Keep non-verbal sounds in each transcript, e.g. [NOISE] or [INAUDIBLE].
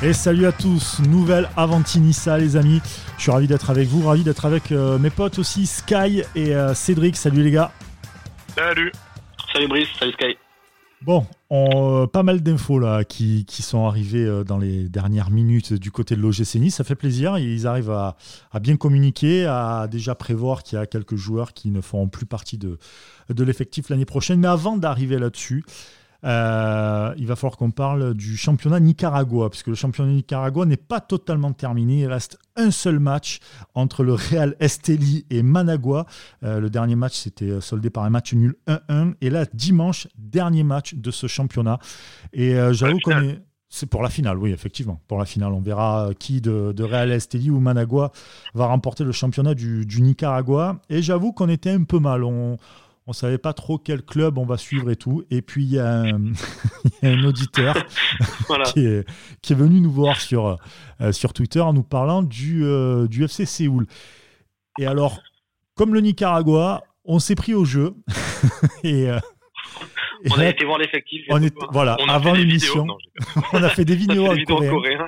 Et salut à tous, nouvelle Avantinissa les amis. Je suis ravi d'être avec vous, ravi d'être avec euh, mes potes aussi, Sky et euh, Cédric. Salut les gars. Salut. Salut Brice, salut Sky. Bon, on, euh, pas mal d'infos là qui, qui, sont arrivées dans les dernières minutes du côté de l'OGC Nice. Ça fait plaisir. Ils arrivent à, à bien communiquer, à déjà prévoir qu'il y a quelques joueurs qui ne feront plus partie de, de l'effectif l'année prochaine. Mais avant d'arriver là-dessus, euh, il va falloir qu'on parle du championnat Nicaragua, puisque le championnat Nicaragua n'est pas totalement terminé. Il reste un seul match entre le Real Esteli et Managua. Euh, le dernier match s'était soldé par un match nul 1-1. Et là, dimanche, dernier match de ce championnat. Et euh, j'avoue qu'on est. C'est pour la finale, oui, effectivement. Pour la finale, on verra qui de, Real Esteli ou Managua va remporter le championnat du, du Nicaragua. Et j'avoue qu'on était un peu mal. On, on savait pas trop quel club on va suivre et tout. Et puis il y, a un, [LAUGHS] auditeur [LAUGHS] qui, est, venu nous voir sur, euh, sur Twitter en nous parlant du, euh, du FC Séoul. Et alors, comme le Nicaragua, on s'est pris au jeu. [LAUGHS] et, euh, on a été voir l'effectif. On est, voilà, avant l'émission, on a fait des vidéos en coréen.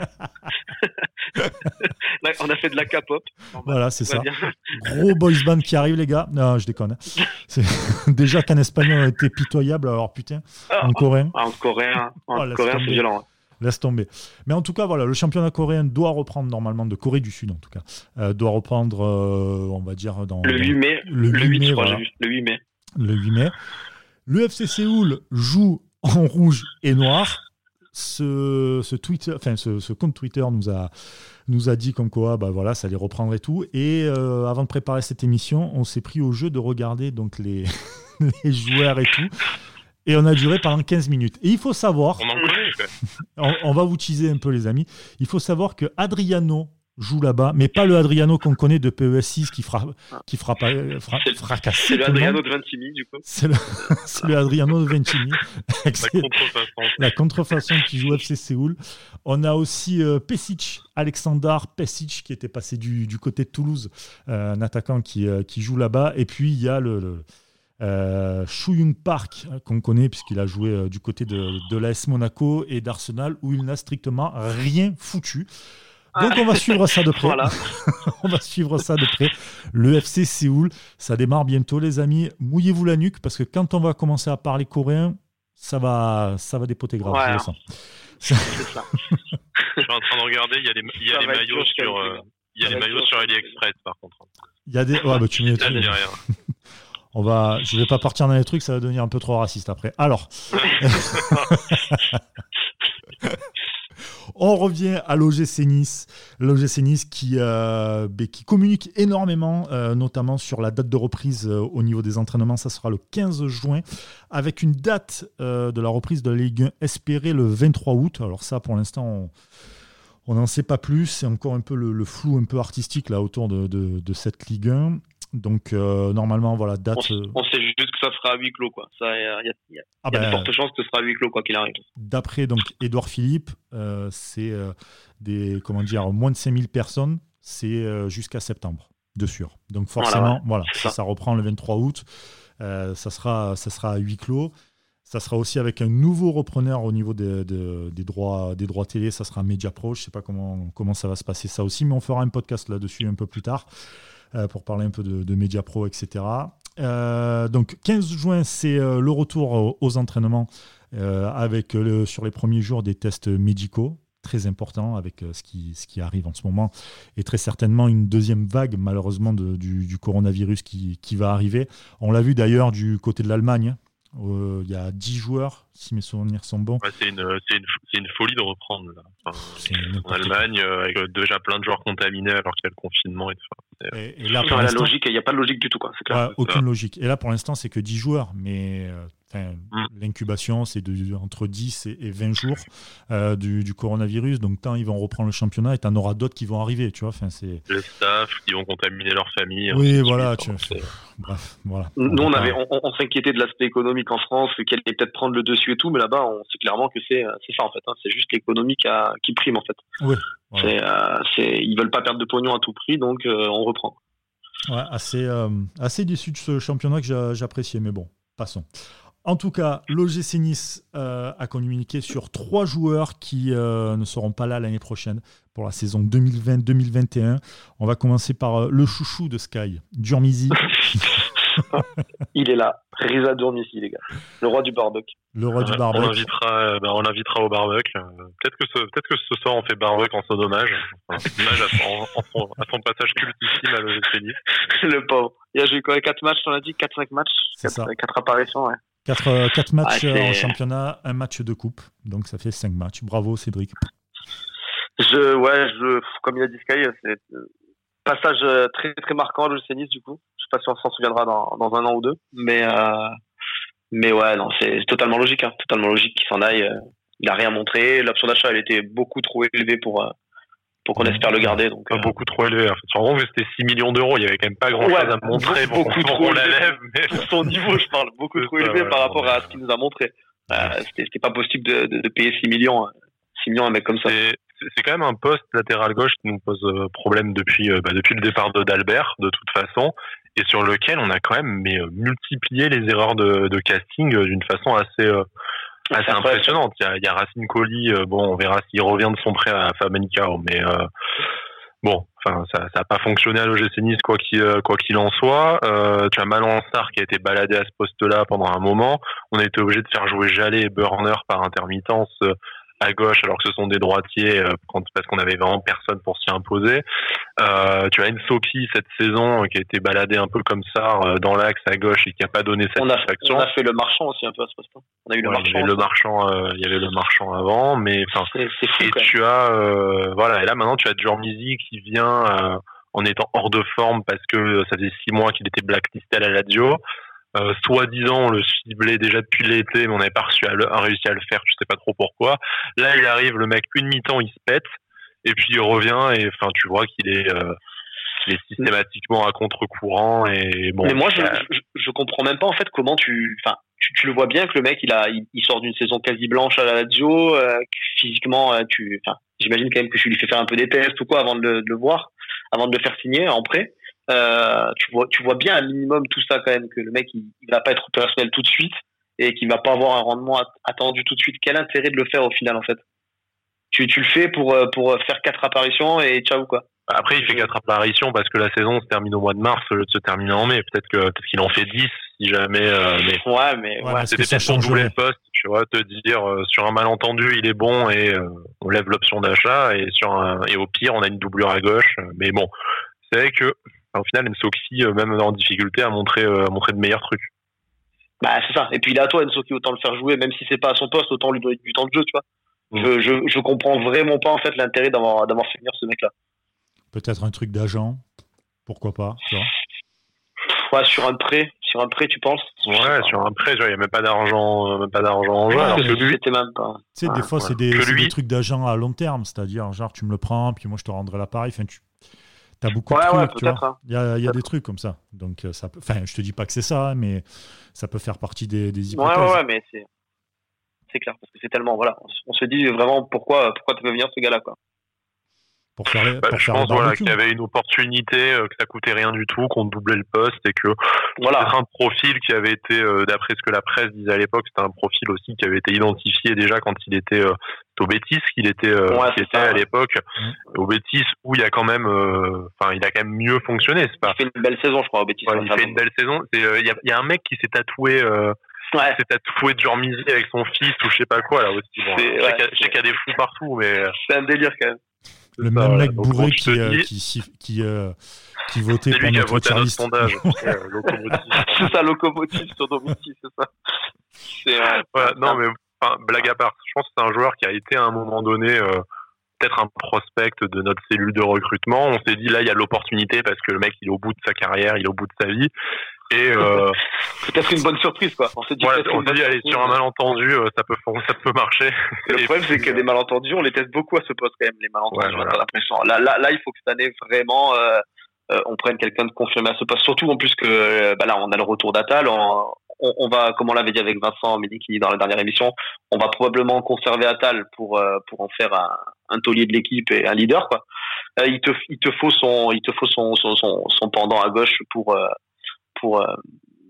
[LAUGHS] on a fait de la K-pop. Voilà, c'est ça. [LAUGHS] Gros boys band qui arrive, les gars. Non, je déconne. [LAUGHS] Déjà qu'un espagnol a été pitoyable, alors putain, ah, en coréen. En coréen, en oh, coréen c'est violent. Laisse tomber. Mais en tout cas, voilà, le championnat coréen doit reprendre normalement, de Corée du Sud en tout cas, euh, doit reprendre, euh, on va dire, dans. Le 8 mai. Le 8, mai, le 8 mai. Le 8 mai. Le FC Séoul joue en rouge et noir. Ce, Twitter, enfin, ce, compte Twitter nous a, nous a dit comme quoi bah voilà, ça allait reprendre et tout. Et euh, avant de préparer cette émission, on s'est pris au jeu de regarder donc les, [LAUGHS] les joueurs et tout. Et on a duré pendant 15 minutes. Et il faut savoir. [LAUGHS] On, on, va vous teaser un peu, les amis. Il faut savoir que Adriano joue là-bas, mais pas le Adriano qu'on connaît de PES6 qui fera, qui fera, pas, fracasser. [LAUGHS] C'est le Adriano de Ventimille, du coup. C'est le, Adriano de Ventimille. La contrefaçon. qui joue FC Séoul. On a aussi euh, Pesic, Alexandar Pesic, qui était passé du, du côté de Toulouse, euh, un attaquant qui, euh, qui joue là-bas. Et puis, il y a le, le euh, Park, qu'on connaît puisqu'il a joué du côté de, de l'AS Monaco et d'Arsenal, où il n'a strictement rien foutu. Donc on va suivre ça de [LAUGHS] près. [LAUGHS] on va suivre ça de près. Le FC Séoul, ça démarre bientôt les amis. Mouillez-vous la nuque parce que quand on va commencer à parler coréen, ça va, ça va dépoter grave. Ouais. [LAUGHS] C'est ça. je suis en train de regarder, il y a les, il y a les maillots sur, euh, il y a les maillots sur AliExpress par contre. Il y a des, ouais, bah, tu mets. On va, je vais pas partir dans les trucs, ça va devenir un peu trop raciste après. Alors. On revient à l'OGC Nice. L'OGC Nice qui, euh, ben, qui communique énormément, euh, notamment sur la date de reprise euh, au niveau des entraînements. Ça sera le 15 juin, avec une date de la reprise de la Ligue 1 espérée le 23 août. Alors ça, pour l'instant, on n'en sait pas plus. C'est encore un peu le, flou un peu artistique là autour de, de cette Ligue 1. Donc euh, normalement, voilà, date. Euh, on, sait juste que ça sera à huis clos, quoi. Il y a, y a, y a de fortes chances que ce sera à huis clos, quoi qu'il arrive. D'après donc Édouard Philippe, euh, c'est des comment dire moins de 5000 personnes, c'est jusqu'à septembre de sûr. Donc forcément, voilà, ça. reprend le 23 août. ça sera ça sera à huis clos. Ça sera aussi avec un nouveau repreneur au niveau des, des, droits, des droits télé. Ça sera MediaPro. Je ne sais pas comment, comment ça va se passer ça aussi, mais on fera un podcast là-dessus un peu plus tard. Euh, pour parler un peu de, Media Pro, etc. Euh, donc 15 juin, c'est euh, le retour aux entraînements avec sur les premiers jours des tests médicaux très important avec ce, qui, ce qui arrive en ce moment et très certainement une deuxième vague malheureusement du, coronavirus qui, qui, va arriver. On l'a vu d'ailleurs du côté de l'Allemagne euh, il y a 10 joueurs, si mes souvenirs sont bons. c'est une, une, une, folie de reprendre. Là. en Allemagne, euh, avec déjà plein de joueurs contaminés alors qu'il y a le confinement. Et, et, et là, la logique, il n'y a pas de logique du tout. Quoi. Clair. aucune logique. Et là, pour l'instant, c'est que 10 joueurs. Mais Mm. L'incubation, c'est entre 10 et 20 jours euh, du, coronavirus. Donc, tant ils vont reprendre le championnat et tu en auras d'autres qui vont arriver. Tu vois, enfin, Le staff qui vont contaminer leur famille. Oui, voilà. Tu Bref, voilà. Nous, on, avait, on, s'inquiétait de l'aspect économique en France, qu'elle allait peut-être prendre le dessus et tout, mais là-bas, on sait clairement que c'est ça en fait. Hein. C'est juste l'économie qui, prime en fait. Oui. Euh, ils veulent pas perdre de pognon à tout prix, donc euh, on reprend. Ouais, assez, assez déçu de ce championnat que j'appréciais, mais bon, passons. En tout cas, l'OGC Nice euh, a communiqué sur trois joueurs qui euh, ne seront pas là l'année prochaine pour la saison 2020-2021. On va commencer par le chouchou de Sky, Durmizi. [LAUGHS] il est là. Riza Dourmissi, les gars. Le roi du barbecue. Le roi du barbecue. On l'invitera, euh, bah, on l'invitera au barbecue. Euh, peut-être que, ce, peut-être que ce soir, on fait barbecue en son hommage. Enfin, hommage à son, à son passage cultissime à l'OGC [LAUGHS] Le pauvre. Il a joué quoi 4 matchs, on a dit? 4-5 matchs? 4, 4 apparitions, ouais. 4, euh, matchs en championnat, un match de coupe. Donc ça fait 5 matchs. Bravo, Cédric. Je, ouais, je, comme il a dit Sky, c'est passage très très marquant à l'OGC Nice du coup sais pas si on s'en souviendra dans, dans, un an ou deux. Mais, euh, mais ouais, non, c'est totalement logique. Hein, totalement logique qu'il s'en aille. Euh, il n'a rien montré. L'option d'achat, elle était beaucoup trop élevée pour, euh, pour qu'on espère le garder. Donc, pas beaucoup trop élevé. En fait, en gros, c'était 6 millions d'euros. Il y avait quand même pas grand chose à montrer. Beaucoup, trop la lève. Mais... [LAUGHS] Pour son niveau, je parle. Beaucoup trop élevé par rapport à ce qu'il nous a montré. c'était pas possible de, de, de, payer 6 millions. 6 millions à un mec comme ça c'est quand même un poste latéral gauche qui nous pose problème depuis bah, depuis le départ d'Albert de toute façon et sur lequel on a quand même mais, euh, multiplié les erreurs de, de casting euh, d'une façon assez euh, assez impressionnante. Il y a, il y a Racine Colli, bon, on verra s'il revient de son prêt à Famalicão, mais bon, enfin, ça n'a pas fonctionné à l'OGC Nice quoi qu'il quoi qu'il en soit. Euh, tu as Malan Star qui a été baladé à ce poste-là pendant un moment. On a été obligé de faire jouer Jallet et Burner par intermittence à gauche alors que ce sont des droitiers euh, parce qu'on avait vraiment personne pour s'y imposer. Euh, tu as une Soki cette saison euh, qui a été baladée un peu comme ça euh, dans l'axe à gauche et qui n'a pas donné satisfaction. On a, on a fait le marchand aussi un peu à ce poste. On a eu le marchand. Il y avait le marchand, il y avait le marchand avant, mais enfin. Et tu as voilà et là maintenant tu as Jormizi qui vient en étant hors de forme parce que ça faisait six mois qu'il était blacklisté à la Lazio. Euh, soi-disant on le ciblait déjà depuis l'été, mais on n'avait pas réussi à, le, réussi à le faire, je sais pas trop pourquoi. Là, il arrive, le mec, une mi-temps, il se pète, et puis il revient, et enfin, tu vois qu'il est, euh, est systématiquement à contre-courant, et bon. Mais moi, je, je, je, comprends même pas en fait comment tu, enfin, tu, tu, le vois bien que le mec, il a, il, sort d'une saison quasi blanche à la Lazio, euh, physiquement, euh, tu, enfin, j'imagine quand même que je lui fais faire un peu des tests ou quoi avant de le, de le voir, avant de le faire signer en prêt. Euh, tu vois, tu vois bien un minimum tout ça quand même que le mec il, il va pas être opérationnel tout de suite et qu'il va pas avoir un rendement attendu tout de suite. Quel intérêt de le faire au final en fait? Tu, tu le fais pour euh, pour faire quatre apparitions et ciao quoi. Après, il fait quatre apparitions parce que la saison se termine au mois de mars au lieu de se terminer en mai. Peut-être que peut-être qu'il en fait 10 si jamais. Euh, mais ouais, mais ouais, c'était peut-être pour doubler le poste, tu vois, te dire euh, sur un malentendu il est bon et on lève l'option d'achat et sur un, et au pire on a une doublure à gauche. Mais bon, c'est vrai que au final, Nsoki, euh, même en difficulté, a montré, euh, a montré de meilleurs trucs. Bah, c'est ça. Et puis, il est à toi, Nsoki, autant le faire jouer, même si c'est pas à son poste, autant lui donner du temps de jeu, tu vois. Mm. Je, je, je, comprends vraiment pas, en fait, l'intérêt d'avoir, d'avoir fait venir ce mec-là. Peut-être un truc d'agent. Pourquoi pas, tu vois. Ouais, sur un prêt, sur un prêt, tu penses? Ouais, sur un prêt, il n'y a même pas d'argent, même pas d'argent en jeu. alors que lui, même pas. Tu sais, des fois, c'est des, des, trucs d'agent à long terme, c'est-à-dire, genre, tu me le prends, puis moi, je te rendrai l'appareil. Enfin, tu, T'as beaucoup de trucs, tu vois. Il y a, y a des trucs comme ça. Donc, euh, ça peut... Enfin, je te dis pas que c'est ça, mais ça peut faire partie des, des hypothèses. Ouais, ouais, mais c'est, c'est clair. Parce que c'est tellement. Voilà. On se dit vraiment pourquoi, pourquoi tu veux venir ce gars-là, quoi. Pour faire, bah, pour je pense voilà, qu'il y avait une opportunité, euh, que ça coûtait rien du tout, qu'on doublait le poste et que voilà. c'était un profil qui avait été, euh, d'après ce que la presse disait à l'époque, c'était un profil aussi qui avait été identifié déjà quand il était euh, au Bétis, qu'il était, qui était à l'époque mmh. au Bétis où il y a quand même, enfin il a quand même mieux fonctionné. C'est pas... Il fait une belle saison, je crois, au Bétis. il fait une belle saison. Il y a, y, a, un mec qui s'est tatoué. Ouais. C'est tatoué de Jormizi avec son fils ou je sais pas quoi là aussi. Bon, je sais qu'il y, a des fous partout, mais c'est un délire quand même le même mec bourré qui, euh, qui, qui, euh, qui, votait pour notre voté notre sondage. [LAUGHS] c'est ça, locomotive sur Domiti, c'est ça. Non, mais enfin, blague à part, je pense que c'est un joueur qui a été à un moment donné euh, peut-être un prospect de notre cellule de recrutement. On s'est dit là, il y a l'opportunité parce que le mec, il est au bout de sa carrière, il est au bout de sa vie. Et euh, [LAUGHS] peut-être une bonne surprise, quoi. On s'est dit, ouais, on dit allez, sur un malentendu, euh, ça peut, ça peut marcher. Le [LAUGHS] problème, c'est que des malentendus, on les teste beaucoup à ce poste quand même, les malentendus. Ouais. Là, là, là, il faut que cette année vraiment, euh, euh on prenne quelqu'un de confirmé à ce poste. Surtout en plus que, euh, bah là, on a le retour d'Atal. On, on, on, va, comme on l'avait dit avec Vincent Mediki dans la dernière émission, on va probablement conserver Atal pour pour en faire un, un taulier de l'équipe et un leader, quoi. il te, il te faut son, il te faut son, son, son, son pendant à gauche pour pour euh,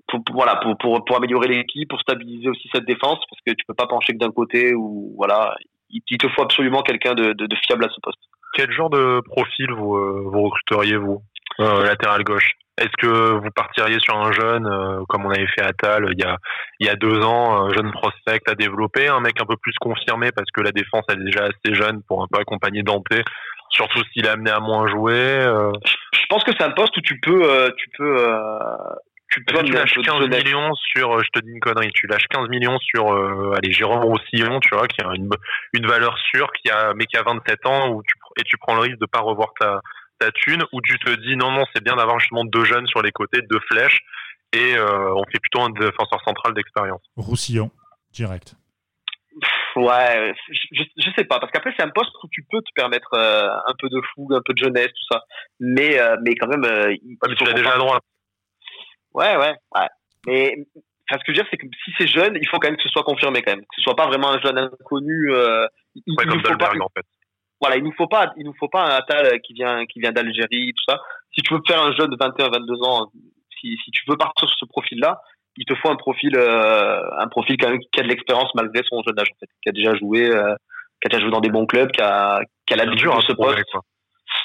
pour, voilà, pour, pour, pour améliorer l'équipe, pour stabiliser aussi cette défense, parce que tu peux pas pencher que d'un côté ou voilà, il, te faut absolument quelqu'un de, de, fiable à ce poste. Quel genre de profil vous, euh, recruteriez vous, euh, latéral gauche? Est-ce que vous partiriez sur un jeune, comme on avait fait à Tal il y a, il y a deux ans, un jeune prospect à développer, un mec un peu plus confirmé parce que la défense est déjà assez jeune pour un peu accompagner Dante, surtout s'il est amené à moins jouer. Je pense que c'est un poste où tu peux, tu peux tu, tu lâches 15 millions sur, euh, je te dis une connerie, tu lâches 15 millions sur, euh, allez, Jérôme Roussillon, tu vois, qui a une, une valeur sûre, qui a, mais qui a 27 ans, où tu, et tu prends le risque de pas revoir ta, ta thune, ou tu te dis non, non, c'est bien d'avoir justement deux jeunes sur les côtés, deux flèches, et euh, on fait plutôt un défenseur central d'expérience. Roussillon, direct. Ouais, je, je, sais pas, parce qu'après c'est un poste où tu peux te permettre euh, un peu de fougue, un peu de jeunesse, tout ça. Mais, euh, mais quand même, il, mais tu l'as déjà à droite. Ouais, ouais, ouais. Mais ce que je veux dire, c'est que si c'est jeune, il faut quand même que ce soit confirmé quand même, que ce soit pas vraiment un jeune inconnu. Euh, il, ouais, comme faut pas, en fait. Voilà, il nous faut pas, il nous faut pas un Atal qui vient, qui vient d'Algérie, tout ça. Si tu veux faire un jeune de 21, 22 ans, si, si tu veux partir sur ce profil-là, il te faut un profil, euh, un profil quand même qui a de l'expérience malgré son jeune âge, en fait, qui a déjà joué, euh, qui a déjà joué dans des bons clubs, qui a, qui a l'habitude de ce poste.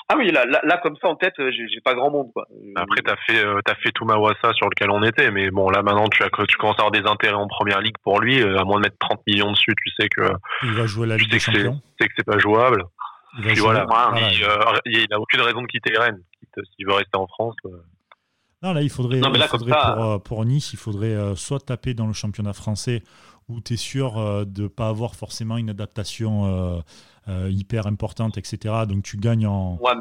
Ah oui, là, là, comme ça en tête, euh, j'ai pas grand monde quoi. Euh, Après, t'as fait, euh, t'as fait tout Mawassa sur lequel on était, mais bon, là maintenant, tu as, tu commences à avoir des intérêts en première ligue pour lui, à moins de mettre 30 millions dessus, tu sais que. Il va jouer la Ligue des Champions. Tu sais que c'est pas jouable. Il Puis voilà, il, a aucune raison de quitter Rennes. S'il veut rester en France. Non, là, il faudrait, non, mais là, faudrait pour, pour, Nice, il faudrait soit taper dans le championnat français où tu es sûr de ne pas avoir forcément une adaptation euh, hyper importante, etc. Donc tu gagnes en. Ouais,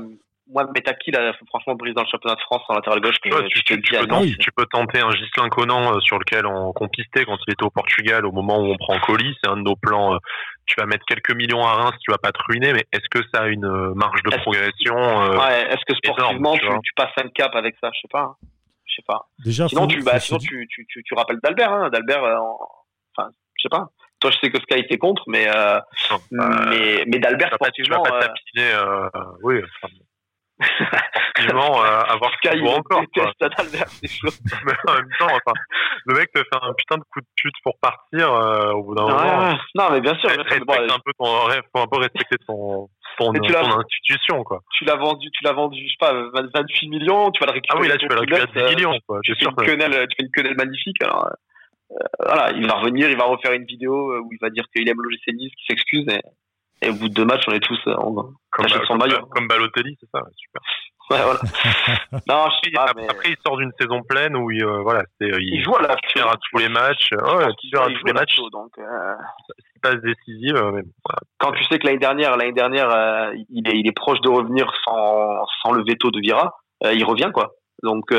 moi, Metaki, là, franchement, brise dans le championnat de France en latéral gauche. tu, tu, peux tenter, tu, peux tenter, un Gislain Conan euh, sur lequel on, compistait quand il était au Portugal au moment où on prend colis. C'est un de nos plans. Euh, tu vas mettre quelques millions à Reims, tu vas pas te ruiner, mais est-ce que ça a une marge de progression Ouais, est-ce que sportivement, tu, tu, passes un cap avec ça? Je sais pas. Hein. Je sais pas. Déjà, sinon, tu, bah, sinon tu, tu, tu, rappelles d'Albert. Hein. D'Albert, enfin, je sais pas. Toi, je sais que Sky était contre, mais euh, mais, mais d'Albert, sportivement, tu vas pas tapiner, euh, oui. [LAUGHS] Effectivement, euh, avoir Sky ou encore. [LAUGHS] mais en même temps, enfin, le mec te fait un putain de coup de pute pour partir euh, au bout d'un moment. Non, mais bien sûr. Bien sûr bon, un peu ton, faut un peu respecter ton, ton, ton institution, quoi. Tu l'as vendu, tu l'as vendu, je sais pas, 28 millions, tu vas le récupérer. Ah oui, là, tu vas le récupérer 10 millions, quoi. Tu fais, une quenelle, tu fais une quenelle magnifique, alors. Euh, voilà, il va revenir, il va refaire une vidéo euh, où il va dire qu'il aime l'OGC Nice, qu'il s'excuse et, au bout de deux matchs, on est tous en comme, Balotelli, c'est ça, super. [LAUGHS] Ouais, voilà. [LAUGHS] non, je sais pas, après, mais... après, il sort d'une saison pleine où il, euh, voilà, il, il, joue à la tire à tous les matchs. Ouais, il tire à tous les matchs. donc, euh... C'est pas décisive. Voilà. Quand tu sais que l'année dernière, l'année dernière, euh, il, est, il est proche de revenir sans, sans le veto de Vira, il revient quoi. Donc,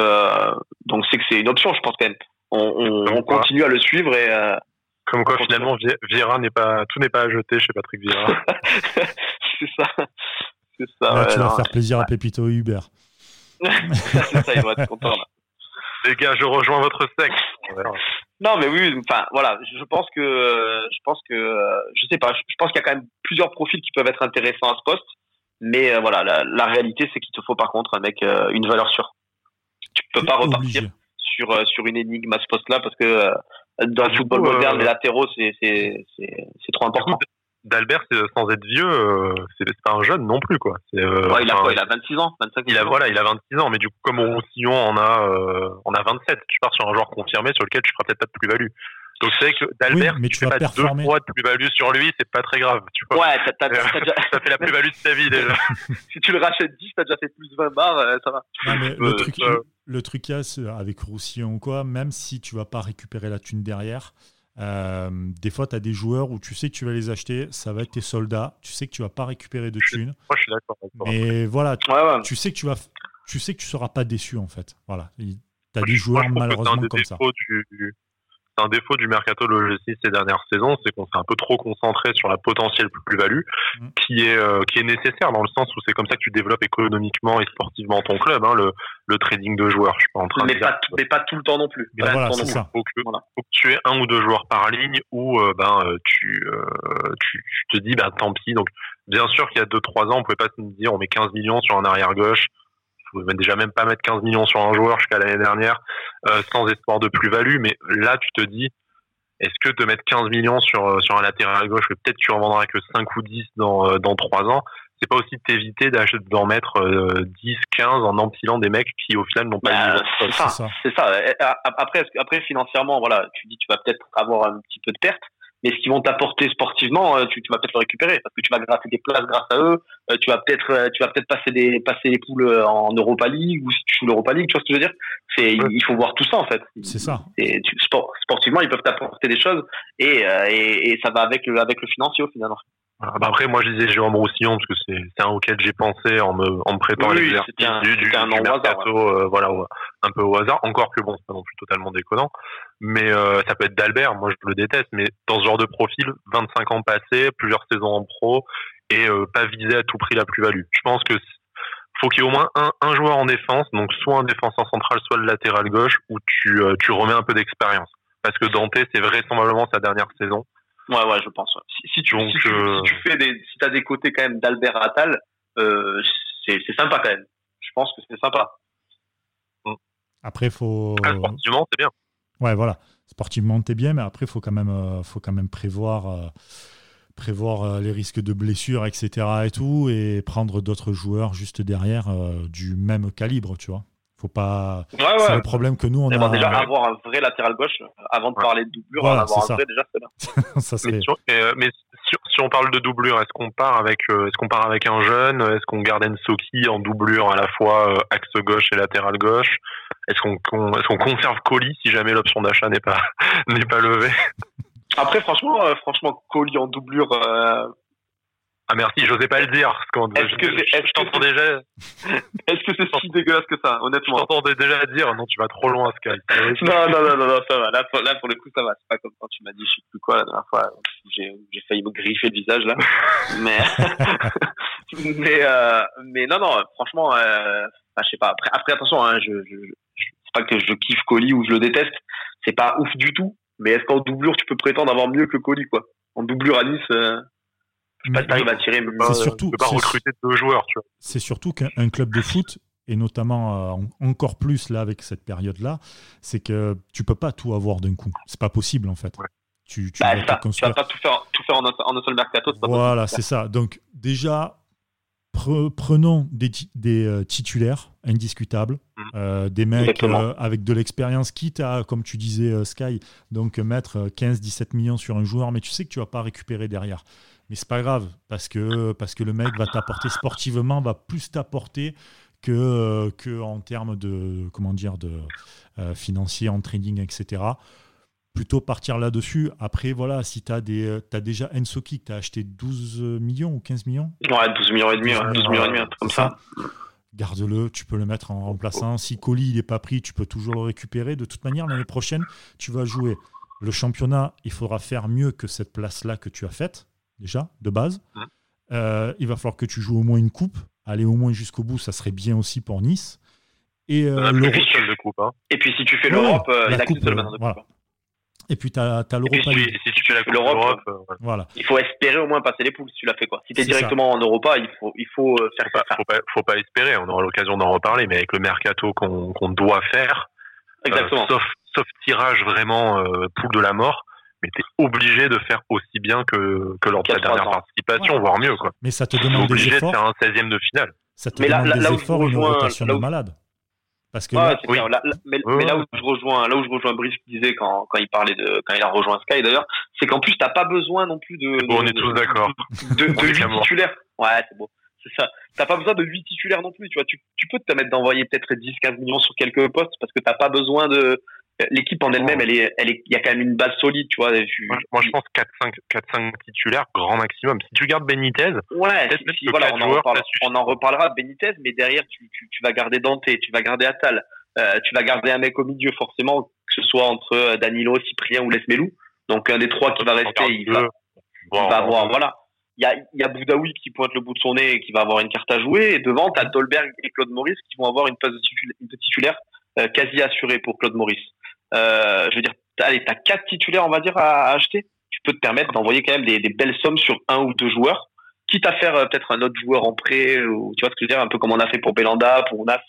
donc c'est que c'est une option, je pense quand même on, continue à le suivre et euh, comme quoi finalement Vieira n'est pas tout n'est pas à jeter chez Patrick Vieira. [LAUGHS] c'est ça. C'est ça. tu vas faire plaisir à Pépito et Hubert. [LAUGHS] c'est ça, il va être content là. Les gars, je rejoins votre sexe. non, mais oui, enfin voilà, je pense que je pense que je sais pas, je pense qu'il y a quand même plusieurs profils qui peuvent être intéressants à ce poste, mais euh, voilà, la, réalité c'est qu'il te faut par contre un mec euh, une valeur sûre. Tu peux pas repartir sur, euh, sur une énigme à ce poste-là parce que euh, dans le football moderne, euh, les latéraux, c'est trop important. D'Albert, sans être vieux, c'est pas un jeune non plus, quoi. Ouais, il, a quoi, il a 26 ans, 25 il a, Voilà, il a 26 ans, mais du coup, comme au Roussillon on a, on a 27, tu pars sur un joueur confirmé sur lequel tu feras peut-être pas de plus-value. Donc c'est que d'Albert, mais tu, fais pas deux fois de plus-value sur lui, c'est pas très grave. Tu vois. Ouais, t'as, déjà... [LAUGHS] ça fait la plus-value de ta vie déjà. [LAUGHS] si tu le rachètes 10, t'as déjà fait plus 20 barres, ça va. Non, mais le, truc, le truc avec Roussillon ou quoi, même si tu vas pas récupérer la thune derrière, euh, des fois, tu as des joueurs où tu sais que tu vas les acheter, ça va être tes soldats, tu sais que tu vas pas récupérer de thunes. Moi, je suis d'accord. Mais voilà, tu, sais que tu vas, tu sais que tu seras pas déçu en fait. Voilà, tu as des joueurs malheureusement comme ça un défaut du mercato de l'OGC ces dernières saisons, c'est qu'on s'est un peu trop concentré sur la potentielle plus-value, mm. qui est euh, qui est nécessaire dans le sens où c'est comme ça que tu développes économiquement et sportivement ton club, hein, le, le trading de joueurs. Je suis pas en train mais de pas, mais pas tout le temps non plus. Bah voilà, c'est ça. Faut que, faut que tu aies un ou deux joueurs par ligne ou euh, ben euh, tu, tu, tu te dis bah tant pis. Donc bien sûr qu'il y a deux trois ans, on pouvait pas se dire on met 15 millions sur un arrière gauche pouvais déjà même pas mettre 15 millions sur un joueur jusqu'à l'année dernière, sans espoir de plus-value. Mais là, tu te dis, est-ce que de mettre 15 millions sur, sur un latéral gauche, peut-être tu en vendras que 5 ou 10 dans, dans 3 ans, c'est pas aussi de t'éviter d'en mettre 10, 15 en empilant des mecs qui au final n'ont pas bah, C'est ça, c'est ça. Après, après financièrement, voilà, tu dis tu vas peut-être avoir un petit peu de perte, mais ce qu'ils vont t'apporter sportivement, euh, tu, tu vas peut-être le récupérer parce que tu vas gratter des places grâce à eux. Euh, tu vas peut-être, euh, tu vas peut-être passer des passer les poules en Europa League ou si tu joues l'Europa League, tu vois ce que je veux dire? C'est, il faut voir tout ça en fait. C'est ça. Et tu, sport, sportivement, ils peuvent t'apporter des choses et, et, et ça va avec le avec le financier au final. Bah après, moi, je disais Jérôme Roussillon parce que c'est un auquel j'ai pensé en me, en me préparant oui, l'exercice du, du, un mercato, euh, voilà, un peu au hasard. Encore que bon, c'est pas non plus totalement déconnant, mais euh, ça peut être d'Albert. Moi, je le déteste, mais dans ce genre de profil, 25 ans passés, plusieurs saisons en pro et euh, pas viser à tout prix la plus-value. Je pense que faut qu'il y ait au moins un, un joueur en défense, donc soit un défenseur central, soit le latéral gauche, où tu, tu remets un peu d'expérience. Parce que Dante, c'est vraisemblablement sa dernière saison. Ouais, ouais, je pense. Si, si, tu, si, tu, euh, si, tu, fais des, si t'as des côtés quand même d'Albert Attal, euh, c'est, c'est sympa quand même. Je pense que c'est sympa. Après, faut. Ah, sportivement, c'est bien. Ouais, voilà. Sportivement, t'es bien, mais après, faut quand même, euh, faut quand même prévoir, euh, prévoir euh, les risques de blessures, etc. et tout, et prendre d'autres joueurs juste derrière du même calibre, tu vois. Faut pas. Ouais, ouais. C'est le problème que nous on a. déjà avoir un vrai latéral gauche avant de parler de doublure, voilà, avoir un ça. vrai déjà c'est [LAUGHS] ça mais, si on, euh, mais si, si, on parle de doublure, est-ce qu'on part avec euh, est-ce qu'on part avec un jeune, est-ce qu'on garde Ensoki en doublure à la fois euh, axe gauche et latéral gauche, est-ce qu'on qu est-ce qu'on conserve Colis si jamais l'option d'achat n'est pas [LAUGHS] n'est pas levée? Après franchement euh, franchement Colis en doublure ah merci, j'osais pas le dire. Est-ce que c'est, est-ce que déjà, [LAUGHS] est-ce que c'est si dégueulasse que ça, honnêtement? Je t'entendais déjà dire, non, tu vas trop loin, Sky. [LAUGHS] non, non, non, non, non, ça va. Là, pour, là, pour le coup, ça va. C'est pas comme quand tu m'as dit, je sais plus quoi, la dernière fois. J'ai, failli me griffer le visage, là. [LAUGHS] mais, mais, euh, mais non, non, franchement, euh, enfin, je sais pas. Après, après, attention, hein, je, je, je c'est pas que je kiffe Colis ou je le déteste. C'est pas ouf du tout. Mais est-ce qu'en doublure, tu peux prétendre avoir mieux que Colis, quoi? En doublure à Nice, euh, à tirer. C'est surtout, pas recruter deux joueurs. C'est surtout qu'un club de foot, et notamment euh, encore plus là avec cette période-là, c'est que tu peux pas tout avoir d'un coup. C'est pas possible en fait. Ouais. Tu, tu, bah, vas tu, vas pas tout faire, tout faire en, un, en seul mercato. Voilà, c'est ça. Donc déjà, pre, prenons des, des euh, titulaires indiscutables, mmh. euh, des mecs avec de l'expérience, quitte à, comme tu disais, Sky, donc mettre 15-17 millions sur un joueur, mais tu sais que tu vas pas récupérer derrière. Mais c'est pas grave, parce que, parce que le mec va t'apporter sportivement, va plus t'apporter que, que en termes de, comment dire, de euh, financier, en trading, etc. Plutôt partir là-dessus. Après, voilà, si tu as, as, déjà Ensoki que tu as acheté 12 millions ou 15 millions Ouais, 12 millions et demi, 12 millions, 12 millions et demi, comme ça. ça. Garde-le, tu peux le mettre en remplaçant. Si Colis n'est pas pris, tu peux toujours le récupérer. De toute manière, l'année prochaine, tu vas jouer le championnat. Il faudra faire mieux que cette place-là que tu as faite déjà, de base. Mmh. Euh, il va falloir que tu joues au moins une coupe. Aller au moins jusqu'au bout, ça serait bien aussi pour Nice. Et, euh, de coupe, hein. et puis si tu fais l'Europe, euh, il n'y a qu'une seule de voilà. Et puis tu as, as l'Europa si, si, tu fais la l'Europe, euh, voilà. il faut espérer au moins passer les poules si tu l'as fait. Quoi. Si tu es directement ça. en Europa, il faut, il faut euh, faire faut pas, faut pas, faut pas espérer, on aura l'occasion d'en reparler, mais avec le mercato qu'on qu doit faire, Exactement. Euh, sauf, sauf tirage vraiment euh, poule de la mort, mais tu es obligé de faire aussi bien que, que lors de ta dernière ans. participation, ouais. voire mieux. Quoi. Mais ça te demande des efforts. obligé de faire un 16e de finale. Ça te mais demande là, des là efforts et une rotation de malade. Parce que ouais, là, oui. là, mais, oui. mais, là où je rejoins, là où je rejoins Brice qui disait quand, quand il parlait de, quand il a rejoint Sky d'ailleurs, c'est qu'en plus t'as pas besoin non plus de. Bon, on est tous d'accord. De, de, [LAUGHS] de 8 titulaires. Ouais, c'est beau. C'est ça. T'as pas besoin de 8 titulaires non plus, tu vois. Tu, tu peux te permettre d'envoyer peut-être 10, 15 millions sur quelques postes parce que t'as pas besoin de, l'équipe en elle-même, elle est, elle est, il y a quand même une base solide, tu vois. Tu, moi, moi, je pense 4-5, 4-5 titulaires, grand maximum. Si tu gardes Benitez, ouais, si, si, voilà, on en, reparlera, on en reparlera de Benitez, mais derrière, tu, tu, tu vas garder Dante, tu vas garder Attal, euh, tu vas garder un mec au milieu, forcément, que ce soit entre Danilo, Cyprien ou Lesmelou. Donc, un des trois qui va rester, il va, il va avoir, voilà. Il y a, y a Boudaoui qui pointe le bout de son nez et qui va avoir une carte à jouer. Et devant, tu as Dolberg et Claude Maurice qui vont avoir une place de titulaire euh, quasi assurée pour Claude Maurice. Euh, je veux dire, allez, t'as quatre titulaires, on va dire, à, à acheter. Tu peux te permettre d'envoyer quand même des, des, belles sommes sur un ou deux joueurs, quitte à faire euh, peut-être un autre joueur en prêt, ou tu vois ce que je veux dire, un peu comme on a fait pour Belanda, pour Nas.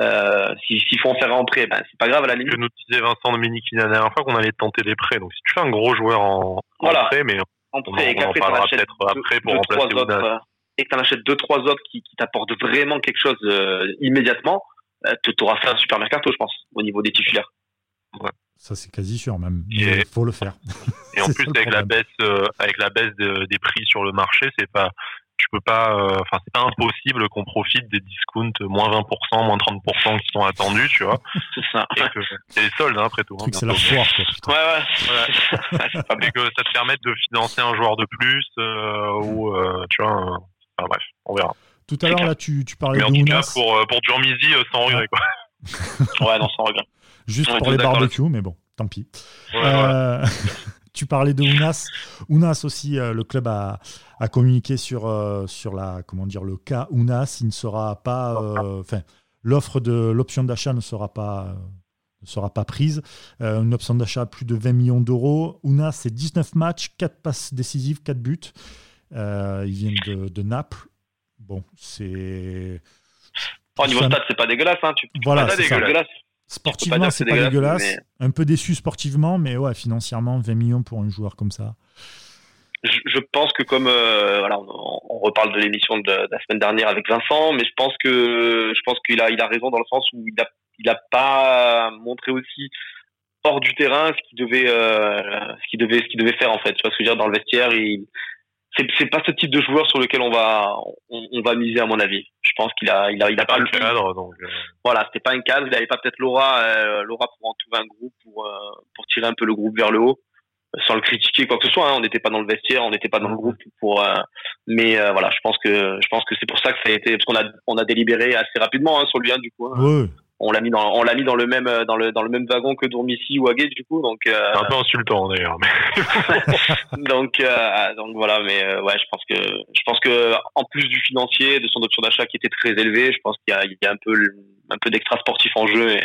Euh, s'il faut en faire en prêt, ben, c'est pas grave à la limite. Que nous disait Vincent Dominique la dernière fois qu'on allait tenter des prêts. Donc si tu fais un gros joueur en, voilà. prêt, mais en prêt, on, en parlera peut-être après pour remplacer trois autres, euh, et que tu en achètes deux trois autres qui, qui t'apportent vraiment quelque chose euh, immédiatement, euh, tu auras fait un super mercato, je pense, au niveau des titulaires. Ouais. Ça c'est quasi sûr même. Il faut le faire. [LAUGHS] Et en plus avec la baisse, euh, avec la baisse de, des prix sur le marché, c'est pas tu peux pas, euh, enfin, c'est pas impossible qu'on profite des discounts moins 20%, moins 30% qui sont attendus, tu vois. [LAUGHS] c'est ça. C'est les soldes, hein, après tout. Hein, c'est la foire, quoi. Ouais, ouais. et [LAUGHS] que ça te permette de financer un joueur de plus, euh, ou, euh, tu vois, enfin, bref, on verra. Tout à l'heure, là, tu, tu parlais Mais de en tout cas, pour, euh, pour Durmizy, sans regret, quoi. ouais, non, sans regret. Juste pour les barbecues, mais bon, tant pis. Ouais, euh, [LAUGHS] tu parlais de Ounas. Ounas aussi, euh, le club a, a communiqué sur, euh, sur la, comment dire, le cas Ounas. Il ne sera pas, enfin, l'offre de l'option d'achat ne sera pas, ne sera pas prise. une option d'achat à plus de 20 millions d'euros. Ounas, c'est 19 matchs, 4 passes décisives, 4 buts. il vient de, de Naples. Bon, c'est. Au niveau stade, c'est pas dégueulasse. Hein. Tu, voilà, c'est dégueulasse. Sportivement, c'est pas dégueulasse. Un peu déçu sportivement, mais ouais, financièrement, 20 millions pour un joueur comme ça. Je, pense que comme euh, voilà, on, reparle de l'émission de, la semaine dernière avec Vincent, mais je pense que je pense qu'il a il a raison dans le sens où il a il a pas montré aussi hors du terrain ce qu'il devait euh, ce qu'il devait ce qu'il devait faire en fait. Tu vois ce que je veux dire? Dans le vestiaire, il c'est pas ce type de joueur sur lequel on va on, va miser à mon avis. Je pense qu'il a il a il a pas, le cadre donc euh. voilà c'était pas un cadre il avait pas peut-être Laura euh, Laura pour entourer un groupe pour euh, pour tirer un peu le groupe vers le haut sans le critiquer quoi que ce soit hein. on n'était pas dans le vestiaire on n'était pas dans le groupe pour mais voilà je pense que je pense que c'est pour ça que ça a été parce qu'on a on a délibéré assez rapidement hein, sur lui hein, du coup hein on l'a mis dans on l'a mis dans le même dans le dans le même wagon que Dourmissi ou Aguet du coup donc euh... un peu insultant d'ailleurs [LAUGHS] donc euh, donc voilà mais euh, ouais je pense que je pense que en plus du financier de son option d'achat qui était très élevé je pense qu'il y a, il y a un peu un peu d'extra sportif en jeu et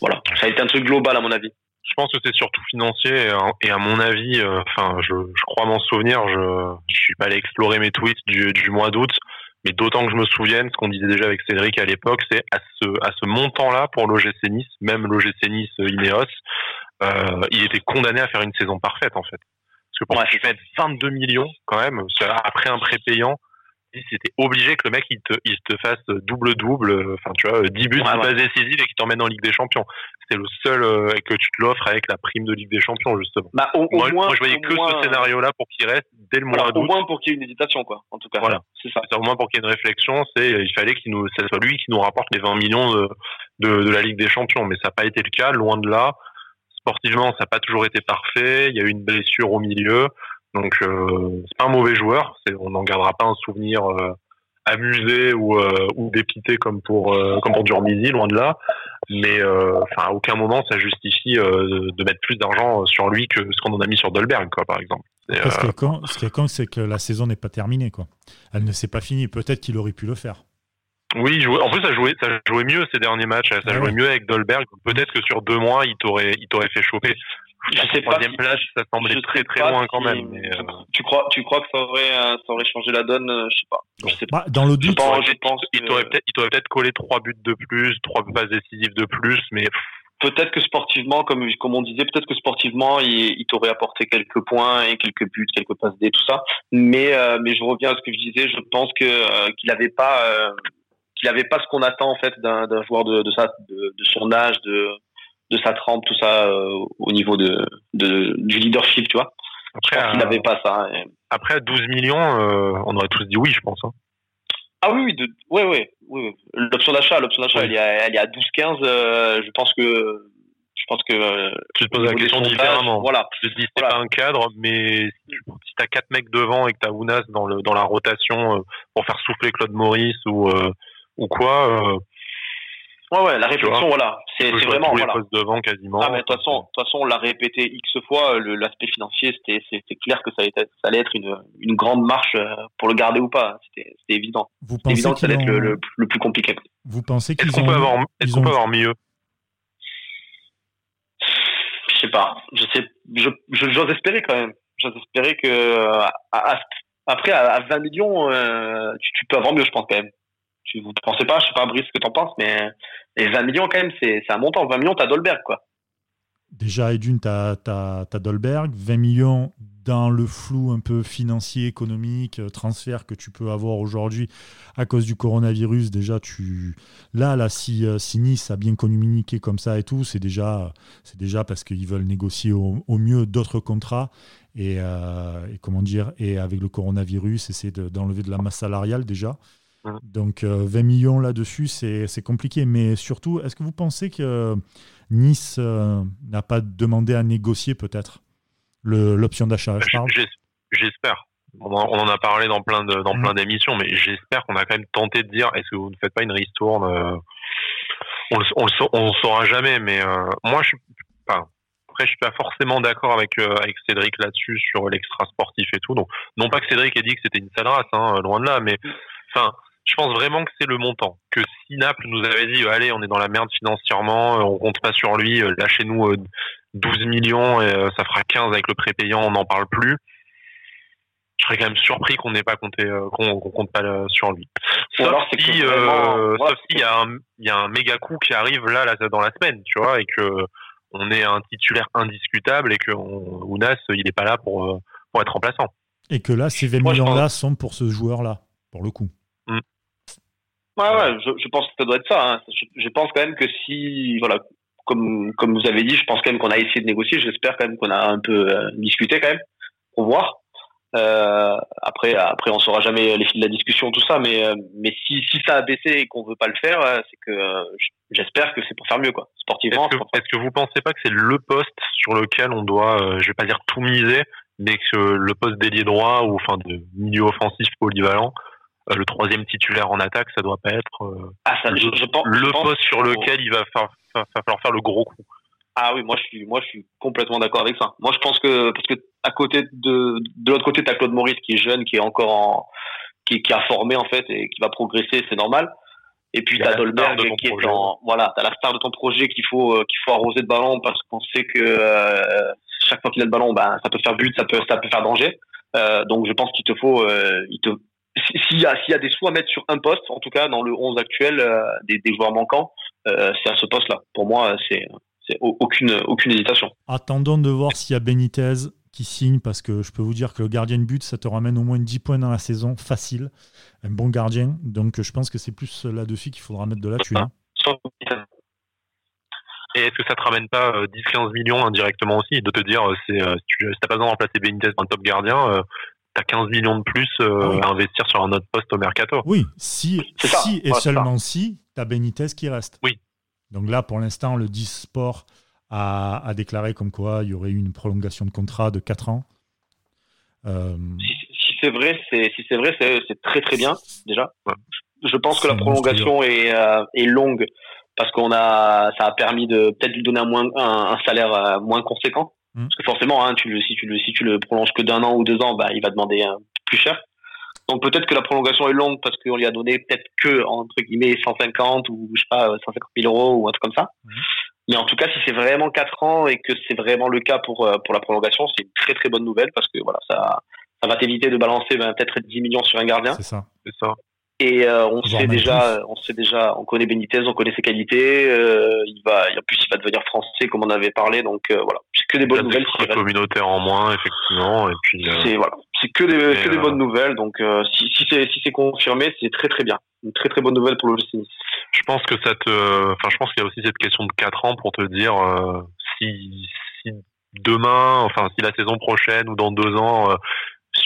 voilà ça a été un truc global à mon avis je pense que c'est surtout financier et à mon avis, euh, enfin, je, je, crois m'en souvenir. Je, je suis pas allé explorer mes tweets du, du mois d'août, mais d'autant que je me souvienne, ce qu'on disait déjà avec Cédric à l'époque, c'est à ce, à ce montant-là pour l'OGC Nice, même l'OGC Nice euh, Ineos, euh, il était condamné à faire une saison parfaite en fait. Parce que pour ouais, mettre 22 millions quand même, après un prêt payant, c'était obligé que le mec il te, il te fasse double double, enfin tu vois, 10 buts, ouais, 10 décisives et qu'il t'emmène en Ligue des Champions. C'est le seul euh, que tu te l'offres avec la prime de Ligue des Champions justement. Bah, au, moi, moins, moi, je voyais que ce scénario-là pour qu'il reste dès le mois d'août. Au moins pour qu'il y ait une hésitation quoi. En tout cas. Voilà. C'est ça. Au moins pour qu'il y ait une réflexion, c'est il fallait qu'il nous, ça soit lui qui nous rapporte les 20 millions de, de, de la Ligue des Champions, mais ça n'a pas été le cas, loin de là. Sportivement, ça n'a pas toujours été parfait. Il y a eu une blessure au milieu. Donc euh, c'est pas un mauvais joueur, on n'en gardera pas un souvenir euh, amusé ou, euh, ou dépité comme pour euh, comme pour Durmizy, loin de là. Mais enfin, à aucun moment ça justifie de mettre plus d'argent sur lui que ce qu'on en a mis sur Dolberg, quoi, par exemple. Après, ce qui est con, ce qui est con, c'est que la saison n'est pas terminée, quoi. Elle ne s'est pas finie. Peut-être qu'il aurait pu le faire. Oui, en plus ça jouait, ça jouait mieux ces derniers matchs. Ça jouait mieux avec Dolberg. Peut-être que sur deux mois, il t'aurait, il t'aurait fait choper. La troisième place, ça semblait très très loin quand même. Mais, euh... Tu crois, tu crois que ça aurait, ça aurait changé la donne Je sais pas. Je sais pas. Bah, dans le doute, je pense, je pense il t'aurait peut-être, il t'aurait peut-être collé trois buts de plus, trois passes décisives de plus, mais peut-être que sportivement, comme comme on disait, peut-être que sportivement, il, il t'aurait apporté quelques points et quelques buts, quelques passes D, tout ça. Mais euh, mais je reviens à ce que je disais. Je pense que euh, qu'il avait pas euh, qu'il avait pas ce qu'on attend en fait d'un, d'un joueur de, de, sa, de, de son âge, de de sa trempe, tout ça euh, au niveau de, de, du leadership, tu vois. Après, il n'avait pas ça. Et... Après, à 12 millions, euh, on aurait tous dit oui, je pense. Hein. Ah oui, oui, de, ouais, ouais, oui. L'option d'achat, l'option d'achat, elle, est à, elle est à 12-15. Euh, je pense que, je pense que. Euh, tu te poses la question différemment. Voilà. Je te dis, c'est voilà. pas un cadre, mais si, si t'as quatre mecs devant et que t'as Ounas dans le dans la rotation euh, pour faire souffler Claude Maurice ou ou quoi Ouais, ouais, la réflexion, voilà. C'est vraiment. Tous voilà. les postes devant quasiment. Ah, mais de toute façon, de toute façon, on l'a répété X fois, l'aspect financier, c'était, c'était clair que ça allait être, ça allait être une, une grande marche euh, pour le garder ou pas. C'était, c'était évident. Vous pensez évident que ça allait être le, le, le, plus compliqué. Vous pensez qu'ils est-ce qu'on ont... peut avoir, est-ce qu'on ont... peut avoir mieux? Je sais pas. Je sais, je, je, j'ose espérer quand même. J'ose espérer que, à, à, après, à, à 20 millions, euh, tu, tu peux avoir mieux, je pense quand même. Tu ne pensais pas, je sais pas, Brice, ce que tu en penses, mais les 20 millions, quand même, c'est un montant. 20 millions, tu as Dolberg, quoi. Déjà, Edune, tu as, as, Dolberg. 20 millions dans le flou un peu financier, économique, euh, transfert que tu peux avoir aujourd'hui à cause du coronavirus. Déjà, tu là, là si, euh, si Nice a bien communiqué comme ça et tout, c'est déjà, déjà parce qu'ils veulent négocier au, mieux d'autres contrats. Euh, et, comment dire, et avec le coronavirus, essayer d'enlever de, la masse salariale déjà. Donc 20 millions là-dessus, c'est compliqué. Mais surtout, est-ce que vous pensez que Nice n'a pas demandé à négocier peut-être l'option d'achat. J'espère. On, en a parlé dans plein de, dans mm. plein d'émissions, mais j'espère qu'on a quand même tenté de dire est-ce que vous ne faites pas une ristourne euh, On ne le saura jamais, mais euh, moi je suis après je suis pas forcément d'accord avec euh, avec Cédric là-dessus sur l'extra sportif et tout. Donc non pas que Cédric ait dit que c'était une sale race, hein, loin de là, mais enfin je pense vraiment que c'est le montant. Que si Naples nous avait dit allez on est dans la merde financièrement, on compte pas sur lui, lâchez-nous 12 millions et euh, ça fera 15 avec le prépayant, on n'en parle plus. Je serais quand même surpris qu'on n'ait pas compté, euh, compte pas euh, sur lui. Sauf si, il y a un, il y a un méga coup qui arrive là, là dans la semaine, tu vois, et que on est un titulaire indiscutable et que Ounas, il n'est pas là pour, pour être remplaçant. Et que là, ces 20 millions-là sont pour ce joueur-là, pour le coup. Mm. Ouais, ouais, je, pense que ça doit être ça. Hein. Je, je, pense quand même que si, voilà, comme, comme vous avez dit, je pense quand même qu'on a essayé de négocier. J'espère quand même qu'on a un peu euh, discuté quand même pour voir. Euh, après, après, on saura jamais les fils de la discussion, tout ça. Mais, euh, mais si, si ça a baissé et qu'on veut pas le faire, c'est que j'espère que c'est pour faire mieux, quoi. Sportivement. Est-ce que, vous pensez pas que c'est le poste sur lequel on doit, je vais pas dire tout miser, mais que le poste d'ailier droit ou enfin de milieu offensif polyvalent, le troisième titulaire en attaque, ça doit pas être ah, ça, le, je, pense, le poste sur lequel il va faire, va falloir faire le gros coup. Ah oui, moi je suis, moi je suis complètement d'accord avec ça. Moi je pense que parce que à côté de de l'autre côté, tu as Claude Maurice qui est jeune, qui est encore en qui, qui a formé en fait et qui va progresser, c'est normal. Et puis tu as Dolberg qui est en voilà, tu as la star de ton projet qu'il faut euh, qu'il faut arroser de ballon parce qu'on sait que euh, chaque fois qu'il a le ballon, ben ça peut faire but, ça peut ça peut faire danger. Euh, donc je pense qu'il te faut il te s'il y a s'il y a des sous à mettre sur un poste, en tout cas dans le 11 actuel des, des joueurs manquants, euh, c'est à ce poste-là. Pour moi, c'est aucune, aucune hésitation. Attendons de voir s'il y a Benitez qui signe, parce que je peux vous dire que le gardien de but, ça te ramène au moins 10 points dans la saison, facile. Un bon gardien. Donc je pense que c'est plus là-dessus qu'il faudra mettre de la thune. Hein. Et est-ce que ça te ramène pas 10-15 euh, millions indirectement aussi? De te dire, euh, c'est, si tu n'as pas besoin de remplacer Benitez un top gardien, tu as 15 millions de plus ah à investir sur un autre poste au mercato. Oui, si, si et seulement si tu as Benitez qui reste. Oui. Donc là, pour l'instant, le 10 Sport a, déclaré comme quoi il y aurait eu une prolongation de contrat de 4 ans. Euh, si, c'est vrai, c'est si c'est vrai, c'est très très bien déjà. Je pense que la prolongation est, euh, est, longue parce qu'on a ça a permis de peut-être lui donner un, moins, un, salaire euh, moins conséquent. Mmh. Parce que forcément, hein, tu le, si tu le si tu le prolonges que d'un an ou deux ans, bah, il va demander plus cher. Donc peut-être que la prolongation est longue parce qu'on lui a donné peut-être que entre guillemets 150 ou je sais pas 150 000 euros ou un truc comme ça. Mhm. Mais en tout cas, si c'est vraiment 4 ans et que c'est vraiment le cas pour euh, pour la prolongation, c'est une très très bonne nouvelle parce que voilà ça ça va t'éviter de balancer ben, peut-être 10 millions sur un gardien. C'est ça. C'est ça. Et euh, on sait déjà, on sait déjà, on connaît Benitez, on connaît ses qualités. Euh, il va, en plus, il va devenir français comme on avait parlé. Donc euh, voilà, c'est que des bonnes nouvelles. C'est communautaire en moins, effectivement. Et puis. C'est voilà, c'est que des, que des bonnes nouvelles. Donc si, si c'est si c'est confirmé, c'est très très bien. Une très très bonne nouvelle pour le Je pense que ça te, enfin, je pense qu'il y a aussi cette question de 4 ans pour te dire si, si demain, enfin, si la saison prochaine ou dans deux ans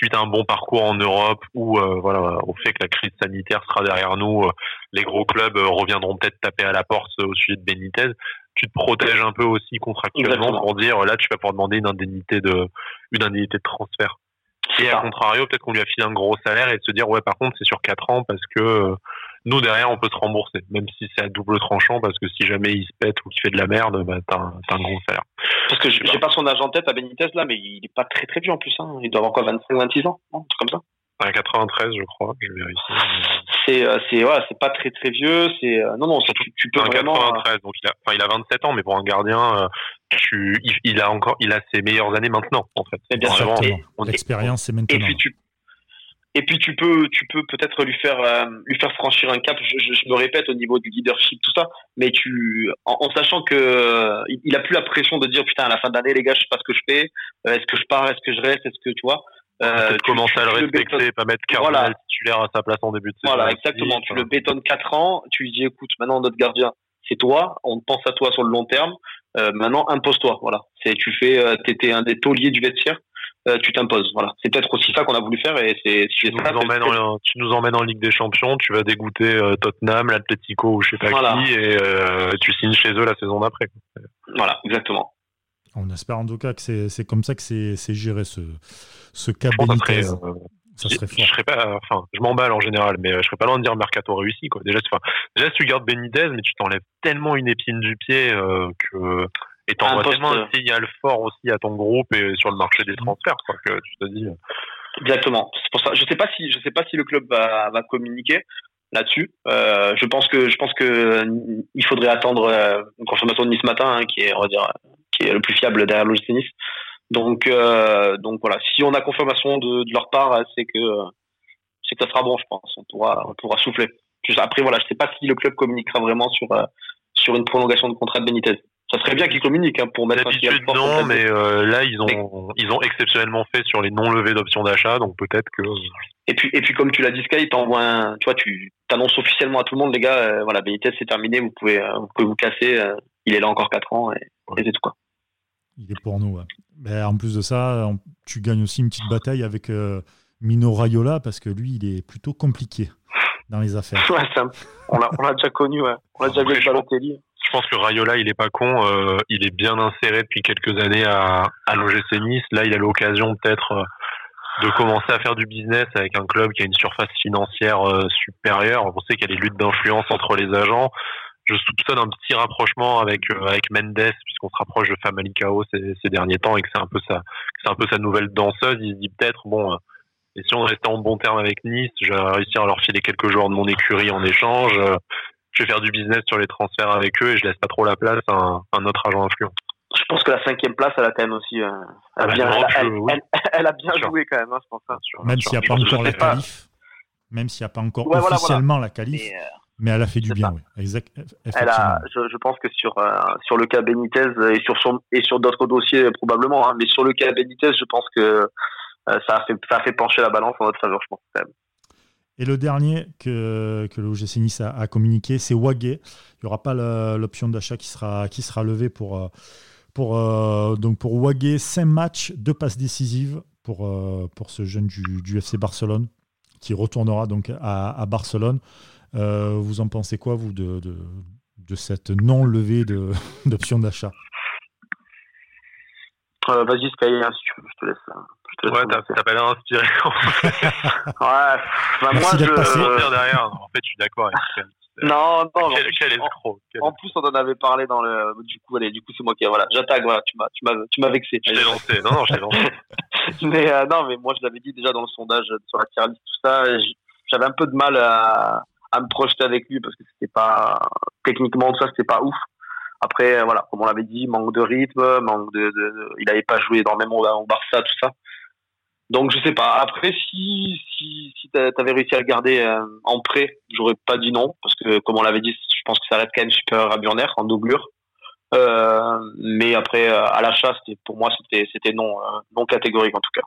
suite à un bon parcours en Europe ou euh, voilà au fait que la crise sanitaire sera derrière nous, euh, les gros clubs euh, reviendront peut-être taper à la porte au sujet de Benitez. Tu te protèges un peu aussi contractuellement pour dire là tu vas pouvoir demander une indemnité de une indemnité de transfert. Et à contrario, peut-être qu'on lui a filé un gros salaire et de se dire ouais par contre c'est sur quatre ans parce que nous derrière on peut se rembourser, même si c'est à double tranchant parce que si jamais il se pète ou qu'il fait de la merde, bah, t'as un, un, gros salaire. Parce que j'ai pas son âge en tête à Benitez là, mais il est pas très très vieux en plus. Hein. Il doit avoir quoi 25, 26 ans, un truc comme ça. À 93, je crois, je vérifie. C'est euh, c'est ouais, c'est pas très très vieux. C'est euh, non non, tu, tu peux un vraiment. 93, donc il a, enfin, il a 27 ans, mais pour un gardien, euh, tu, il, a encore, il a ses meilleures années maintenant en fait. bien sûr. L'expérience, c'est maintenant. Et puis tu et puis tu peux, tu peux peut-être lui faire, euh, lui faire franchir un cap. Je, je, me répète au niveau du leadership, tout ça, mais tu, en, sachant que euh, il a plus la pression de dire putain à la fin de l'année les gars, je sais pas ce que je fais. Euh, est-ce que je pars, est-ce que je reste, est-ce que tu vois? Euh, tu à le respecter, pas mettre Cardinal titulaire à sa place en début de saison. Voilà, exactement. Tu le bétonnes 4 ans, tu lui dis écoute, maintenant notre gardien, c'est toi, on pense à toi sur le long terme. maintenant, impose-toi. Voilà, c'est tu fais, t'étais un des tauliers du vestiaire. Euh, tu t'imposes. Voilà. C'est peut-être aussi ça qu'on a voulu faire et c'est. Tu, nous emmènes en, tu nous emmènes en Ligue des Champions, tu vas dégoûter euh, Tottenham, l'Atlético ou je sais pas qui et euh, tu signes chez eux la saison d'après. Voilà, exactement. On espère en tout cas que c'est comme ça que c'est géré ce, ce cas Benitez. Ça serait fort. Je serais pas, enfin, je m'emballe en général, mais je serais pas loin de dire mercato réussi, quoi. Déjà, déjà, si tu gardes Benitez, mais tu t'enlèves tellement une épine du pied que et t'envoies tellement un signal fort aussi à ton groupe et sur le marché des transferts, quoi, que tu te dis. Euh. Exactement. C'est pour ça. Je sais pas si je sais pas si le club va, va communiquer là-dessus. Euh, je pense que je pense que euh, il faudrait attendre euh, une confirmation de Nice matin, hein, qui est on va dire qui est le plus fiable derrière l'OGC Nice. Donc euh, donc voilà. Si on a confirmation de, de leur part, c'est que c'est que ça sera bon, je pense. On pourra on pourra souffler. Après voilà, je sais pas si le club communiquera vraiment sur sur une prolongation de contrat de Benitez ça serait bien qu'ils communiquent hein, pour mettre un non, mais euh, là ils ont ils ont exceptionnellement fait sur les non levées d'options d'achat, donc peut-être que. Et puis et puis comme tu l'as dit Sky, t'envoies un, tu vois, tu t'annonces officiellement à tout le monde, les gars, euh, voilà, Benitez c'est terminé, vous pouvez euh, vous pouvez vous casser, il est là encore 4 ans et, c'est tout quoi. Il est pour nous. Ben, en plus de ça, tu gagnes aussi une petite bataille avec Mino Raiola parce que lui il est plutôt compliqué dans les affaires. [LAUGHS] Ouais, on l'a déjà connu, ouais. on l'a déjà vu avec Balotelli pense que Rayola, il est pas con. Euh, il est bien inséré depuis quelques années à, à l'OGC Nice. Là, il a l'occasion peut-être euh, de commencer à faire du business avec un club qui a une surface financière euh, supérieure. On sait qu'il y a des luttes d'influence entre les agents. Je soupçonne un petit rapprochement avec avec Mendes puisqu'on se rapproche de Famalicao ces, ces derniers temps et que c'est un peu ça, c'est un peu sa nouvelle danseuse. Il se dit peut-être bon. Et si on restait en bon terme avec Nice, je vais réussir à leur filer quelques joueurs de mon écurie en échange je vais faire du business sur les transferts avec eux et je laisse pas trop la place à un, autre agent influent. Je pense que la cinquième place, elle a quand même aussi, euh, elle, a bien, elle, a bien joué quand même, hein, je pense. Hein. Même s'il n'y a pas encore la qualif, même s'il n'y a pas encore officiellement la qualif, euh, mais, elle a fait du bien, oui. Exact, elle a, je, je, pense que sur euh, sur le cas Benitez et sur son, et sur d'autres dossiers probablement, hein, mais sur le cas Benitez, je pense que ça a fait ça a fait pencher la balance en notre faveur, je pense quand même. Et le dernier que, que l'OGC Nice a, communiqué, c'est Wagé. Il n'y aura pas l'option d'achat qui sera, qui sera levée pour, euh, pour, euh, donc pour Wagé. 5 matchs, 2 passes décisives pour, euh, pour ce jeune du, du, FC Barcelone qui retournera donc à, à Barcelone. vous en pensez quoi, vous, de, de, de cette non-levée [LAUGHS] d'option d'achat? Vas-y, Sky, hein, si tu veux, je te laisse. Hein. Ouais, t'as pas l'air inspiré. [LAUGHS] ouais, bah, moi je. Passer. derrière. En fait, je suis d'accord avec [LAUGHS] non, non, quel, quel escroc. En, plus, on en avait parlé dans le. Du coup, allez, du coup, c'est moi qui. Voilà, j'attaque. Voilà, tu m'as, tu m'as, tu m'as vexé. Je t'ai lancé. Non, non, je t'ai lancé. [LAUGHS] mais euh, non, mais moi, je l'avais dit déjà dans le sondage sur la tier list, tout ça. J'avais un peu de mal à, à me projeter avec lui parce que c'était pas techniquement tout ça, c'était pas ouf. Après, voilà, comme on l'avait dit, manque de rythme, manque de, de, il n'avait pas joué énormément au Barça, tout ça. Donc je sais pas. Après, si si si t'avais réussi à le garder euh, en prêt, j'aurais pas dit non parce que comme on l'avait dit, je pense que ça reste quand même supérieur à Burner en doublure. Euh, mais après euh, à l'achat, c'était pour moi c'était c'était non non catégorique en tout cas.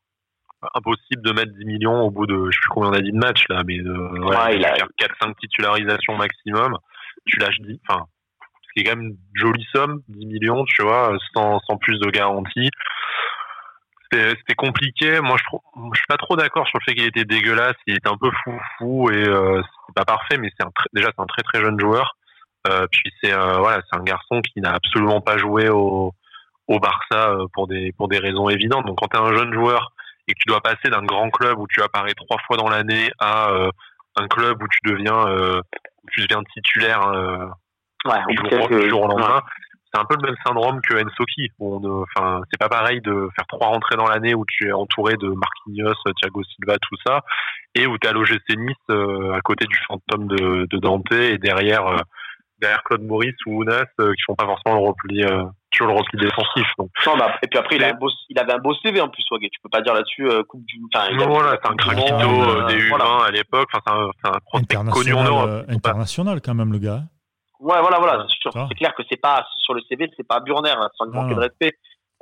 Impossible de mettre 10 millions au bout de je sais plus combien on a dit de match là, mais ouais, il a 4 5 titularisations maximum. Tu lâches 10 enfin qui est quand même une jolie somme, 10 millions, tu vois, sans sans plus de garantie c'était compliqué. Moi, je je suis pas trop d'accord sur le fait qu'il était dégueulasse. Il était un peu fou fou et euh, c'est pas parfait, mais c'est déjà c'est un très très jeune joueur. Euh, puis c'est euh, voilà, un garçon qui n'a absolument pas joué au, au Barça euh, pour des pour des raisons évidentes. Donc quand tu es un jeune joueur et que tu dois passer d'un grand club où tu apparais trois fois dans l'année à un club où tu deviens où tu deviens titulaire ouais, jour, jour, au lendemain c'est un peu le même syndrome que Ensoki. Enfin, c'est pas pareil de faire trois rentrées dans l'année où tu es entouré de Marquinhos, Thiago Silva, tout ça, et où tu as l'OGC Nice euh, à côté du fantôme de, de, Dante et derrière euh, derrière Claude Maurice ou Ounas qui font pas forcément le repli toujours le repli défensif. Donc. et puis après, il, avait un beau CV en plus, Wagé. Tu peux pas dire là-dessus Coupe du. Enfin, voilà, c'est un craquito des U20 à l'époque. Enfin, c'est un, un prospect connu en Europe. International quand même, le gars. Ouais, voilà, voilà. C'est clair que c'est pas sur le CV, c'est pas Burner, hein, sans lui manquer de respect.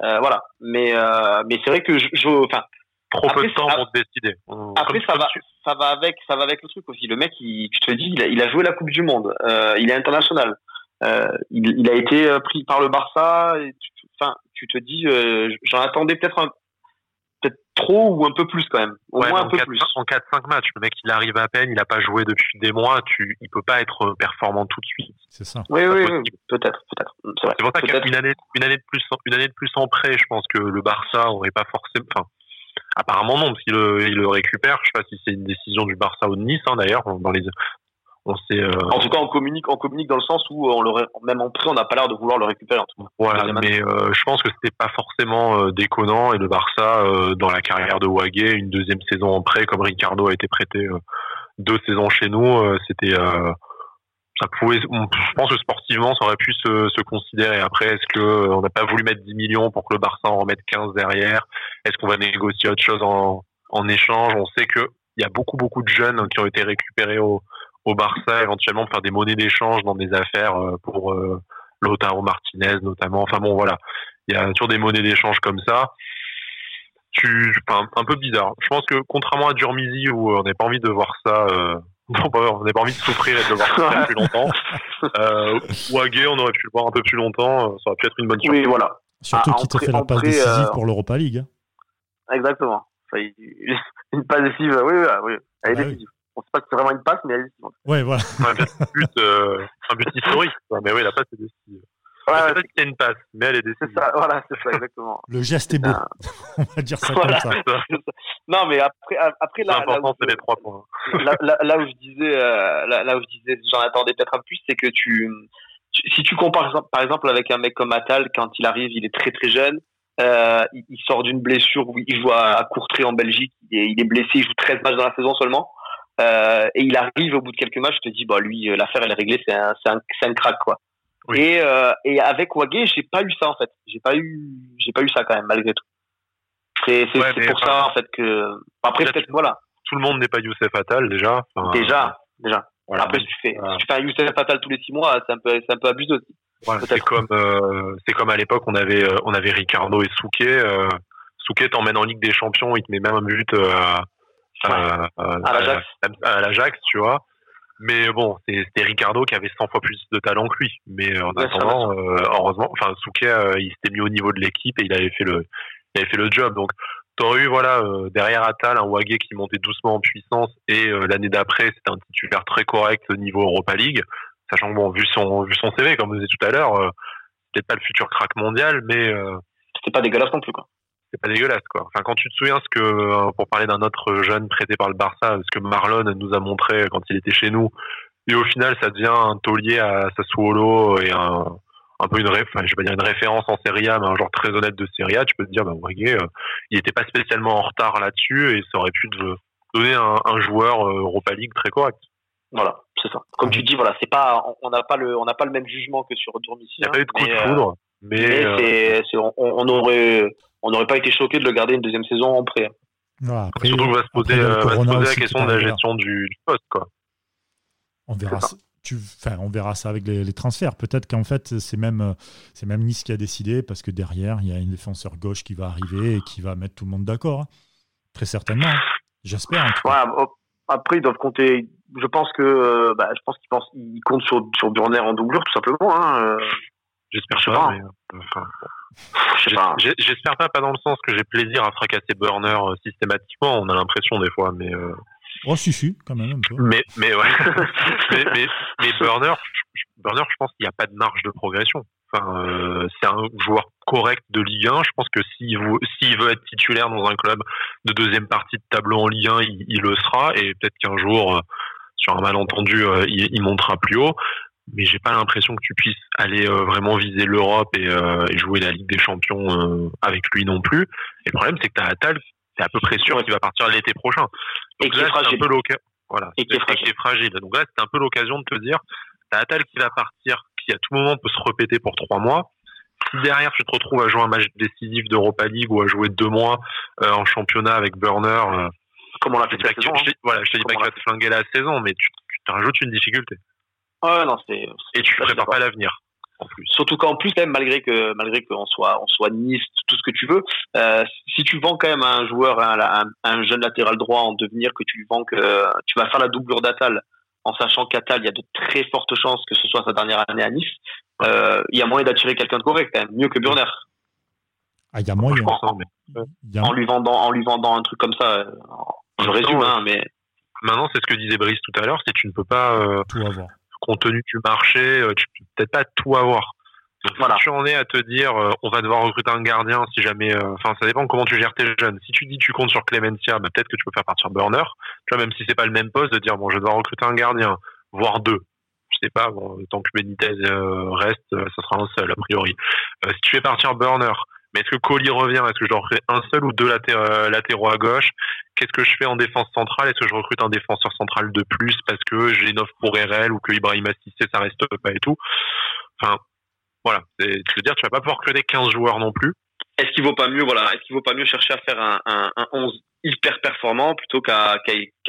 Euh, voilà. Mais euh, mais c'est vrai que je, enfin. Trop peu de temps pour te décider. Après, ça va, ça va avec, ça va avec le truc aussi. Le mec, il, tu te dis, il a, il a joué la Coupe du Monde. Euh, il est international. Euh, il, il, a été euh, pris par le Barça. Enfin, tu, te dis, euh, j'en attendais peut-être un, trop ou un peu plus quand même. Au moins un peu 4, plus. En 4-5 matchs, le mec il arrive à peine, il n'a pas joué depuis des mois, tu, il peut pas être performant tout de suite. C'est ça. Oui, oui, oui peut-être, peut-être. C'est pour ça qu'une année, une année de plus, une année de plus en prêt, je pense que le Barça aurait pas forcément. Enfin, apparemment non, parce qu'il le, il le récupère. Je sais pas si c'est une décision du Barça ou de Nice, hein, d'ailleurs, dans les on euh, En tout cas, on communique, on communique dans le sens où on le, même en prêt, on n'a pas l'air de vouloir le récupérer. En tout cas. Voilà, mais euh, je pense que c'était pas forcément euh, déconnant et le Barça, dans la carrière de Wagué, une deuxième saison en prêt, comme Ricardo a été prêté deux saisons chez nous, c'était ça pouvait, je pense que sportivement, ça aurait pu se, se considérer. Après, est-ce que on n'a pas voulu mettre 10 millions pour que le Barça en remette 15 derrière? Est-ce qu'on va négocier autre chose en, en échange? On sait que il y a beaucoup beaucoup de jeunes qui ont été récupérés au, au Barça, éventuellement faire des monnaies d'échange dans des affaires euh, pour euh, Lautaro Martinez notamment. Enfin bon, voilà, il y a toujours des monnaies d'échange comme ça. Tu, enfin, un peu bizarre. Je pense que contrairement à Durmizi où on n'a pas envie de voir ça, euh, [LAUGHS] on n'a pas envie de souffrir et de le voir ça plus longtemps. [LAUGHS] Euh, Wagé, on aurait pu le voir un peu plus longtemps. Ça aurait pu être une bonne chose. Oui, voilà. Surtout ah, qu'il te fait la passe décisive pour l'Europa League. Hein. Exactement. [LAUGHS] une passe décisive, oui, oui, oui. Elle est ah décisive on sait pas que c'est vraiment une passe, mais elle est décisive. Ouais, voilà. un but, euh, un but historique, mais oui, la passe est décisive. C'est qu'il y a une passe, mais elle est décisive. C'est ça, voilà, c'est ça, exactement. Le geste est beau. [LAUGHS] on va dire ça comme ça. Non, mais après, après là. L'important, c'est les trois points. [LAUGHS] là, là, là, où je disais, euh, là, là, où je disais, j'en attendais peut-être un peu plus, c'est que tu, si tu compares par exemple avec un mec comme Atal, quand il arrive, il est très très jeune. Euh, il, il, sort d'une blessure où il joue à, à Courtrai en Belgique. Il est, il est blessé, il joue 13 matchs dans la saison seulement. Euh, et il arrive au bout de quelques matchs, je te dis, bah lui, euh, l'affaire elle est réglée, c'est un, c'est un, c'est un crack quoi. Et, euh, et avec Wagé, j'ai pas eu ça en fait. J'ai pas eu, j'ai pas eu ça quand même malgré tout. C'est, c'est, c'est pour ça en fait que. Après peut-être voilà. Tout le monde n'est pas Youssef Attal déjà. déjà, déjà. Voilà, Après si tu fais, si tu fais un Youssef Attal tous les six mois, c'est un peu, c'est un peu abusé aussi. c'est comme, euh, c'est comme à l'époque on avait, euh, on avait Ricardo et Souquet. Euh, Souquet t'emmène en Ligue des Champions, il te met même un but à euh, à l'Ajax, tu vois. Mais bon, c'était Ricardo qui avait 100 fois plus de talent que lui. Mais en attendant, euh, heureusement, enfin, Souquet, euh, il s'était mis au niveau de l'équipe et il avait fait le, il avait fait le job. Donc, t'aurais eu, voilà, derrière Atal, un Wagé qui montait doucement en puissance et l'année d'après, c'était un titulaire très correct au niveau Europa League. Sachant que bon, vu son, vu son CV, comme vous disiez tout à l'heure, peut-être pas le futur crack mondial, mais c'était pas dégueulasse non plus, quoi c'est pas dégueulasse quoi. Enfin quand tu te souviens ce que euh, pour parler d'un autre jeune prêté par le Barça, ce que Marlon nous a montré quand il était chez nous, et au final ça devient un taulier à Sassuolo et un, un peu une enfin, je vais dire une référence en Serie A, mais un genre très honnête de Serie A, tu peux te dire bah Wagé, euh, il était pas spécialement en retard là-dessus et ça aurait pu te donner un, un joueur euh, Europa League très correct. Voilà, c'est ça. Comme tu dis, voilà, c'est pas, on n'a pas le, on n'a pas le même jugement que sur Dormici. Il n'y a pas eu de coup de foudre, mais, c'est, on, on, aurait, on n'aurait pas été choqué de le garder une deuxième saison en prêt. Surtout qu'on va se poser, euh, va se poser la question de la gestion du, poste. Quoi. On verra, ça. Tu, on verra ça avec les, transferts. Peut-être qu'en fait, c'est même, c'est même Nice qui a décidé parce que derrière, il y a une défenseur gauche qui va arriver et qui va mettre tout le monde d'accord. Hein. Très certainement. Hein. J'espère. après, ils doivent compter. Je pense que, euh, bah, je pense qu'ils pensent, ils comptent sur, sur Burner en doublure, tout simplement. Hein. Euh. J'espère pas. Mais, enfin, J'espère pas, pas dans le sens que j'ai plaisir à fracasser Burner euh, systématiquement. On a l'impression des fois, mais. Euh... Oh, si, si, quand même. Mais, mais ouais. [LAUGHS] mais, mais, mais, Burner, Burner, je pense qu'il n'y a pas de marge de progression. Enfin, euh, c'est un joueur correct de Ligue 1. Je pense que s'il veut, s'il veut être titulaire dans un club de deuxième partie de tableau en Ligue 1, il, il le sera. Et peut-être qu'un jour, euh, sur un malentendu, euh, il, il montera plus haut mais j'ai pas l'impression que tu puisses aller euh, vraiment viser l'Europe et, euh, et, jouer la Ligue des Champions euh, avec lui non plus. Et le problème, c'est que tu as Atal, c'est à peu près sûr qu'il va partir l'été prochain. Donc et là, c'est un peu voilà, et qui est, fragile. fragile. Donc là, c'est un peu l'occasion de te dire, t'as Atal qui va partir, qui à tout moment peut se répéter pour trois mois. Si derrière tu te retrouves à jouer un match décisif d'Europa League ou à jouer deux mois euh, en championnat avec Burner, euh, comme on l'a fait saison, je, voilà, je te dis pas que tu vas te flinguer la saison, mais tu, tu te rajoutes une difficulté. Ouais, non, c'est. Et tu prépares pas l'avenir. En plus. Surtout qu'en plus, même malgré que malgré qu'on soit on soit nice, tout ce que tu veux, euh, si tu vends quand même un joueur, un, un, jeune latéral droit en devenir, que tu lui vends que tu vas faire la doublure d'Atal, en sachant qu'Atal, il y a de très fortes chances que ce soit sa dernière année à Nice, euh, il y a moyen d'attirer quelqu'un de correct quand même, mieux que Burner. Ah, il y a moyen. En lui vendant, en lui vendant un truc comme ça, je résume, hein, mais. Maintenant, c'est ce que disait Brice tout à l'heure, c'est que tu ne peux pas, euh, tout avoir. Compte tenu du marché, euh, tu peux peut-être pas tout avoir. Donc, voilà. si tu en es à te dire, euh, on va devoir recruter un gardien si jamais, euh, enfin, ça dépend comment tu gères tes jeunes. Si tu dis tu comptes sur Clemencia, bah, peut-être que tu peux faire partir Burner. Tu vois, même si c'est pas le même poste, de dire, bon, je vais devoir recruter un gardien, voire deux. Je sais pas, bon, tant que Benitez euh, reste, ça sera un seul, a priori. si tu fais partir Burner, mais est-ce que Colli revient? Est-ce que je recrute un seul ou deux latéraux à gauche? Qu'est-ce que je fais en défense centrale? Est-ce que je recrute un défenseur central de plus parce que j'ai une offre pour RL ou que Ibrahim Assissé ça reste pas et tout? Enfin, voilà. Je veux dire, tu vas pas pouvoir recruter 15 joueurs non plus. Est-ce qu'il vaut pas mieux, voilà, est-ce qu'il vaut pas mieux chercher à faire un, un, un 11 hyper performant plutôt qu'à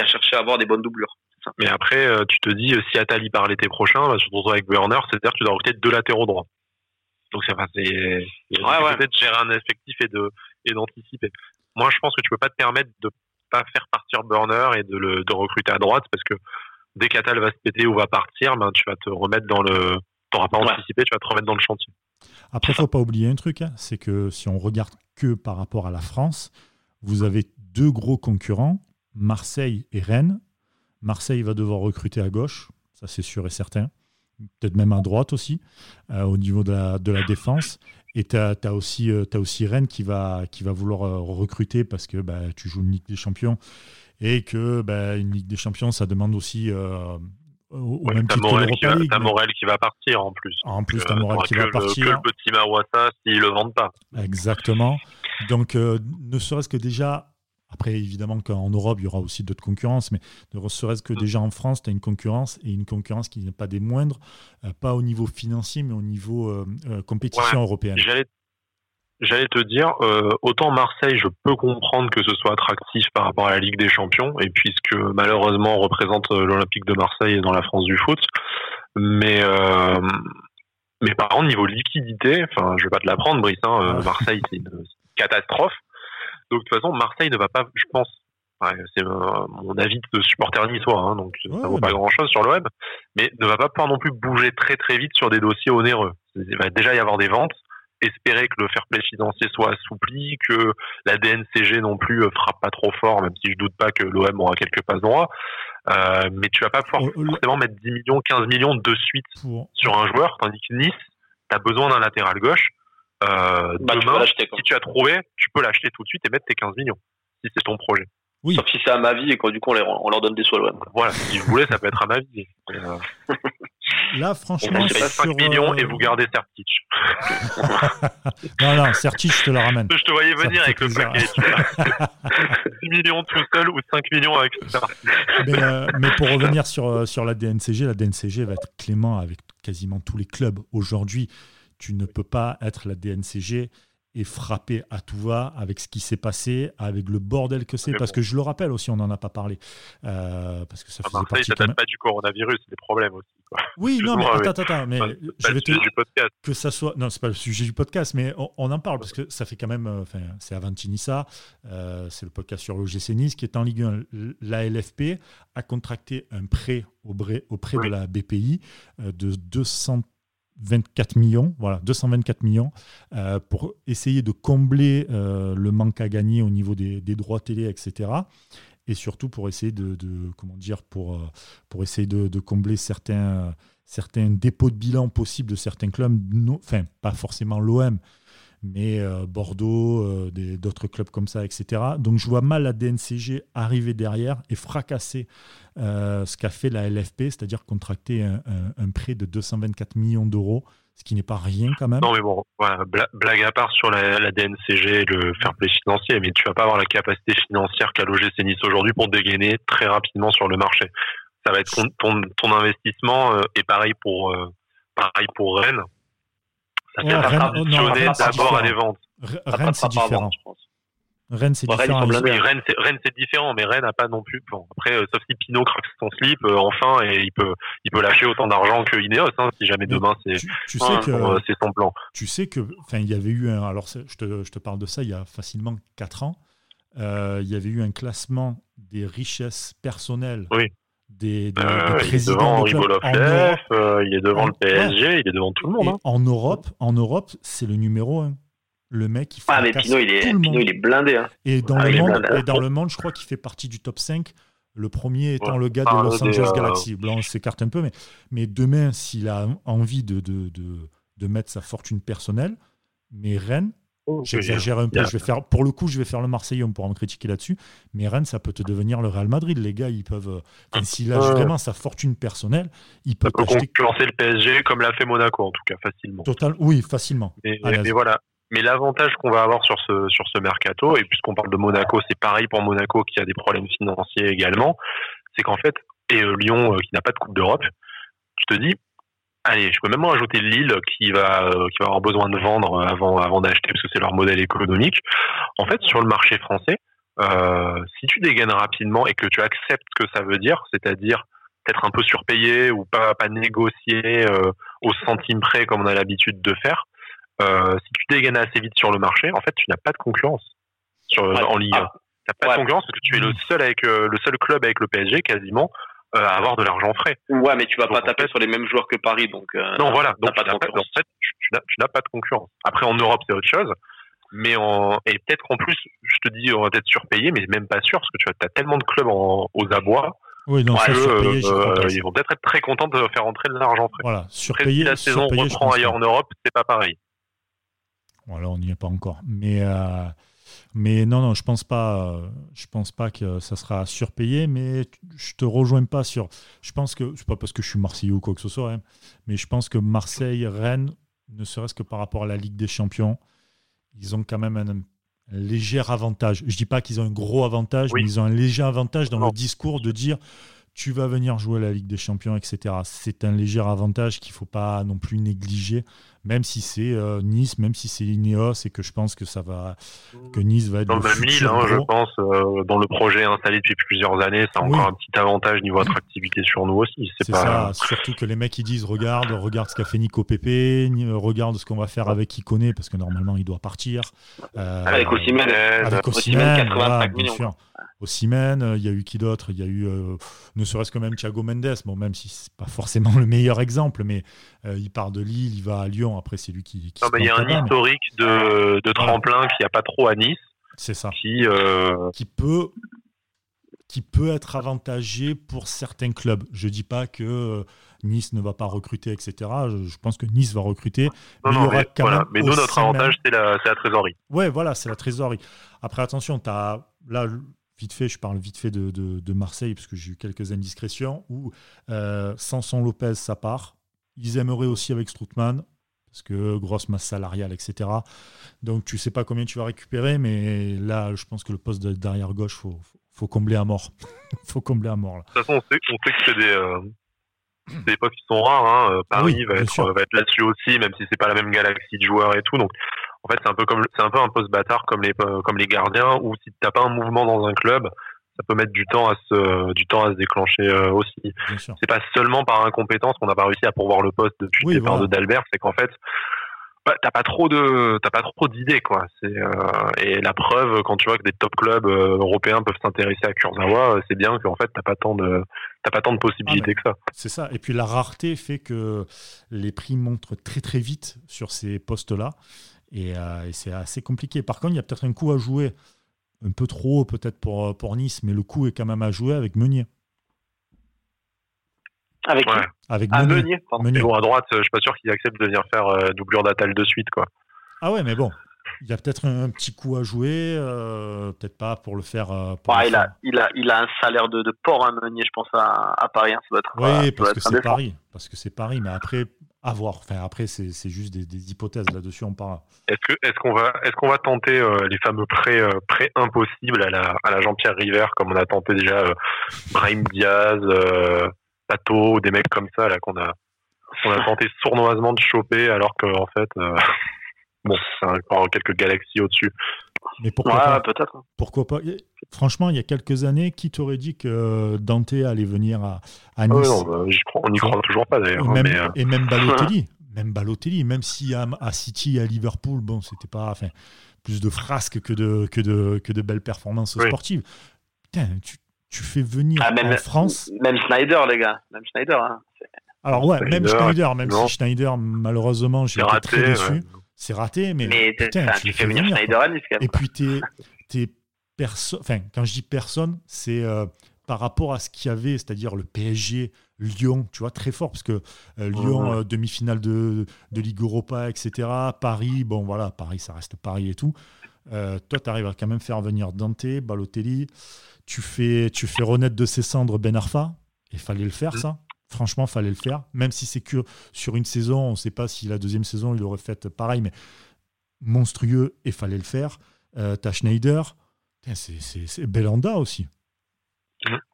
chercher à avoir des bonnes doublures? Mais après, euh, tu te dis, si Atali part l'été prochain, bah, tu te retrouves avec Werner, c'est-à-dire que tu dois recruter deux latéraux droits. Donc c'est enfin, ouais, ouais. peut-être gérer un effectif et de et d'anticiper. Moi, je pense que tu peux pas te permettre de pas faire partir Burner et de le de recruter à droite parce que dès qu'Atal va se péter ou va partir, ben tu vas te remettre dans le t'auras pas anticipé, tu vas te remettre dans le chantier. Après, faut pas oublier un truc, hein, c'est que si on regarde que par rapport à la France, vous avez deux gros concurrents, Marseille et Rennes. Marseille va devoir recruter à gauche, ça c'est sûr et certain peut-être même à droite aussi, euh, au niveau de la, de la défense. Et tu as, aussi, euh, aussi Rennes qui va, qui va vouloir euh, recruter parce que bah, tu joues une Ligue des Champions et que bah, une Ligue des Champions, ça demande aussi. au ouais, même titre Morel, qui va, League, Morel qui va partir en plus. En plus, t'as Morel qui va partir. Que le petit Mawassa s'ils le vendent pas. Exactement. Donc, ne serait-ce que déjà après, évidemment qu'en Europe, il y aura aussi d'autres concurrences, mais ne serait-ce que mm. déjà en France, tu as une concurrence, et une concurrence qui n'est pas des moindres, euh, pas au niveau financier, mais au niveau euh, euh, compétition européenne. J'allais te dire, autant Marseille, je peux comprendre que ce soit attractif par rapport à la Ligue des Champions, et puisque malheureusement on représente l'Olympique de Marseille dans la France du foot, mais mais par contre niveau liquidité, enfin je vais pas te l'apprendre, Brice, hein, Marseille c'est une catastrophe. Donc de toute façon, Marseille ne va pas, je pense, c'est mon avis de supporter niçois, hein, donc ça vaut pas grand-chose sur l'OM, mais ne va pas pouvoir non plus bouger très très vite sur des dossiers onéreux. Il va déjà y avoir des ventes, espérer que le fair play financier soit assoupli, que la DNCG non plus euh, frappe pas trop fort, même si je doute pas que l'OM aura quelques passes droits. Euh, mais tu vas pas pouvoir euh, forcément mettre 10 millions, 15 millions de suite sur un joueur, tandis que Nice, tu as besoin d'un latéral gauche bah, demain, si tu as trouvé, tu peux l'acheter tout de suite et mettre tes 15 millions, si c'est ton projet. Oui. Sauf si c'est à ma vie et que du coup on, leur donne des l'OM. Voilà, si vous voulez, ça peut être à ma vie. Euh... [LAUGHS] Là, franchement, on 5 millions et vous gardez Sertich. [LAUGHS] non, non, Sertich, je te le ramène. Je te voyais venir avec le paquet. 6 millions tout seul ou 5 millions avec Sertich. Mais, euh, mais, pour revenir sur, euh, sur la DNCG, la DNCG va être clément avec quasiment tous les clubs aujourd'hui tu ne peux pas être la DNCG et frapper à tout va avec ce qui s'est passé, avec le bordel que c'est. Parce que je le rappelle aussi, on n'en a pas parlé. Euh, parce que ça faisait Marseille, ça date pas du coronavirus, c'est des problèmes aussi. Oui, non, mais attends, attends, mais je vais te dire que ça soit. Non, c'est pas le sujet du podcast, mais on, en parle parce que ça fait quand même. Euh, enfin, c'est Avantinissa, euh, c'est le podcast sur l'OGC Nice qui est en Ligue 1. La LFP a contracté un prêt auprès, de la BPI euh, de 200 24 millions, voilà, 224 millions, euh, pour essayer de combler euh, le manque à gagner au niveau des, droits télé, etc. Et surtout pour essayer de, comment dire, pour, euh, essayer de, combler certains, certains dépôts de bilan possibles de certains clubs, enfin, pas forcément l'OM, mais euh, Bordeaux, euh, d'autres clubs comme ça, etc. Donc je vois mal la DNCG arriver derrière et fracasser euh, ce qu'a fait la LFP, c'est-à-dire contracter un, prêt de 224 millions d'euros, ce qui n'est pas rien quand même. Non mais bon, blague à part sur la, DNCG et le fair play financier, mais tu vas pas avoir la capacité financière qu'a l'OGC Nice aujourd'hui pour dégainer très rapidement sur le marché. ça va être ton, ton investissement et pareil pour pareil pour Rennes. Ça d'abord à différent. les ventes. Rennes, c'est différent. je pense. Rennes, c'est différent. Rennes, c'est, différent, mais Rennes n'a pas non plus. Bon, après, euh, sauf si Pinot craque son slip, euh, enfin, et il peut, il peut lâcher autant d'argent que Ineos, hein, si jamais Mais demain c'est, son, euh, c'est son plan. tu sais que, enfin, il y avait eu un. Alors, je te, je te parle de ça il y a facilement 4 ans. Il y avait eu un classement des richesses personnelles Oui. Des, des- des Euh, il est présidents devant de Henri euh, il est devant En- le PSG, il est devant tout le monde. Hein. en Europe, en Europe, c'est le numéro 1. Le mec, il fait Ah, mais Pinot, il est, Pinot, il est blindé. Hein. Et dans, Ah, le il est monde, blindé. et dans le monde, je crois qu'il fait partie du top 5. Le premier étant Ouais. le gars de Ah, Los Angeles Galaxy. On s'écarte un peu, mais, mais demain, s'il a envie de, de, de, de mettre sa fortune personnelle, mais Rennes, j'exagère un peu, a- je vais faire, pour le coup, je vais faire le Marseillais, on pourra me critiquer là-dessus, mais Rennes, ça peut te devenir le Real Madrid. Les gars, ils peuvent, enfin, s'il Ouais. vraiment sa fortune personnelle, il peut Ça peut concurrencer le PSG comme l'a fait Monaco, en tout cas, facilement. total, oui, facilement. Mais voilà. Mais l'avantage qu'on va avoir sur ce, sur ce mercato, et puisqu'on parle de Monaco, c'est pareil pour Monaco qui a des problèmes financiers également, c'est qu'en fait, et euh, Lyon euh, qui n'a pas de Coupe d'Europe, tu te dis, allez, je peux même rajouter Lille qui va, euh, qui va avoir besoin de vendre avant, avant d'acheter parce que c'est leur modèle économique. En fait, sur le marché français, euh, si tu dégaines rapidement et que tu acceptes ce que ça veut dire, c'est-à-dire peut-être un peu surpayé ou pas, pas négocier euh, au centime près comme on a l'habitude de faire, euh, si tu dégaines assez vite sur le marché, en fait, tu n'as pas de concurrence sur, Ouais. en Ligue 1. Ah. Tu n'as pas Ouais. de concurrence parce que tu es le seul avec euh, le seul club avec le PSG quasiment euh, à avoir de l'argent frais. Ouais, mais tu vas Donc, pas en taper fait- sur les mêmes joueurs que Paris, donc. euh, non, voilà. Donc, pas de pas, en fait, tu, n'as, pas de concurrence. Après, en Europe, c'est autre chose. Mais en, et peut-être qu'en plus, je te dis, on va peut-être surpayer, mais même pas sûr, parce que tu as, tellement de clubs en- aux abois Oui, non, ça, surpayé, crois euh, ils vont peut-être être très contents de faire entrer de l'argent frais. Voilà, Après, si surpayé, la saison surpayé, reprend ailleurs en Europe, c'est pas pareil. Voilà, on n'y est pas encore. Mais, euh, mais non, non, je pense pas. euh, je pense pas que ça sera surpayé. Mais je te rejoins pas sur. Je pense que c'est pas parce que je suis Marseillais ou quoi que ce soit, hein, mais je pense que Marseille, Rennes, ne serait-ce que par rapport à la Ligue des Champions, ils ont quand même un, un léger avantage. Je dis pas qu'ils ont un gros avantage, Oui. mais ils ont un léger avantage dans Non. le discours de dire. Tu vas venir jouer à la Ligue des Champions, etc. C'est un léger avantage qu'il ne faut pas non plus négliger même si c'est euh, Nice, même si c'est Ineos, et que je pense que ça va, que Nice va être Dans le même Lille, hein, je pense, euh, dans le projet installé depuis plusieurs années, ça a Oui. encore un petit avantage niveau attractivité sur nous aussi. C'est C'est pas. ça, surtout que les mecs ils disent regarde, regarde ce qu'a fait Nico ni- euh, regarde ce qu'on va faire avec Ikoné parce que normalement il doit partir. Euh, Avec Osimhen. avec Osimhen, 85 voilà, bien millions. sûr. Euh, il y a eu qui d'autre? Il y a eu, euh, ne serait-ce que même Thiago Mendes, bon, même si c'est pas forcément le meilleur exemple, mais euh, il part de Lille, il va à Lyon, après c'est lui qui. il y a un mais historique de, de tremplin qu'il n'y a pas trop à Nice, C'est ça. qui euh, qui peut qui peut être avantagé pour certains clubs. Je dis pas que euh, Nice ne va pas recruter, etc. Je, je pense que Nice va recruter. non, mais il y non, aura mais, voilà. mais nous, notre avantage, c'est la, la trésorerie. Ouais, voilà, c'est la trésorerie. Après, attention, as, là, vite fait, je parle vite fait de, de- de Marseille, parce que j'ai eu quelques indiscrétions, où euh, Sanson Lopez, ça part. Ils aimeraient aussi avec Stroutman, parce que grosse masse salariale, etc. Donc, tu sais pas combien tu vas récupérer, mais là, je pense que le poste de- d'arrière-gauche, faut, faut, faut combler à mort. [LAUGHS] faut combler à mort, là. De toute façon, on sait, on sait que c'est des, euh, des postes qui sont rares. Hein. Euh, Paris Oui, va, être, va être là-dessus aussi, même si c'est pas la même galaxie de joueurs et tout. Donc, en fait, c'est un peu comme, c'est un peu un poste bâtard comme les, euh, comme les gardiens, où si t'as pas un mouvement dans un club, ça peut mettre du temps à se, du temps à se déclencher euh, aussi. C'est pas seulement par incompétence qu'on n'a pas réussi à pourvoir le poste depuis Oui, le départ voilà. de d'Albert, c'est qu'en fait, bah, t'as pas trop de, t'as pas trop d'idées quoi. C'est euh, et la preuve quand tu vois que des top clubs euh, européens peuvent s'intéresser à Kurzawa, c'est bien qu'en fait t'as pas tant de, t'as pas tant de possibilités que ça. C'est ça. Et puis la rareté fait que les prix montent très très vite sur ces postes-là. Et, euh, et c'est assez compliqué. Par contre, il y a peut-être un coup à jouer, un peu trop haut peut-être pour, pour Nice, mais le coup est quand même à jouer avec Meunier. Avec Ouais. Avec Ah, Meunier. Meunier, bon à droite, euh, je suis pas sûr qu'ils acceptent de venir faire euh, doublure d'Atal de suite quoi. Ah ouais, mais bon, il y a peut-être un, petit coup à jouer, euh, peut-être pas pour le faire. euh, pour Ouais, le il, a, il, a, il a un salaire de, de porc, hein, Meunier, je pense, à, à Paris. hein. Ça doit être, euh, Oui, parce que c'est. Paris. Parce que c'est Paris. Mais après, À. Enfin, après, c'est juste des, hypothèses là-dessus, on parle. Est-ce qu'on va, est qu'on va tenter euh, les fameux prêts, euh, prêts impossibles à la, à la Jean-Pierre River, comme on a tenté déjà euh, Brahim Diaz, Pato, des mecs comme ça, là, qu'on a, qu'on a tenté sournoisement de choper, alors qu'en fait, bon, c'est encore quelques galaxies au-dessus. Mais pourquoi pas peut-être. Pourquoi pas Franchement, il y a quelques années, qui t'aurait dit que Dante allait venir à, à Nice non, bah, On n'y croit toujours pas d'ailleurs. Et, même, et même [LAUGHS] Balotelli. même Balotelli, même si à, City et à Liverpool, bon, c'était pas enfin, plus de frasques que de, que de, que de belles performances sportives. Putain, tu, tu, fais venir ah, en France. Même Schneider, les gars. Même Schneider. Hein. Alors, ouais, même Schneider, même si Schneider, malheureusement, j'ai été très déçu c'est raté, mais, putain, tu, fais venir, Schneider à Nice quand même. Et puis t'es, t'es personne. Enfin, quand je dis personne, c'est euh, par rapport à ce qu'il y avait, c'est-à-dire le PSG, Lyon, tu vois, très fort, parce que euh, Lyon, euh, demi-finale de, de Ligue Europa, etc. Paris, bon voilà, Paris, ça reste Paris et tout. toi, tu arrives à quand même faire venir Dante, Balotelli. Tu fais, tu fais renaître de ses cendres Ben Arfa. Il fallait le faire, mm. ça. Franchement, fallait le faire. Même si c'est que sur une saison, on ne sait pas si la deuxième saison, il aurait fait pareil, mais monstrueux et fallait le faire. Euh, T'as Schneider, c'est Belanda aussi.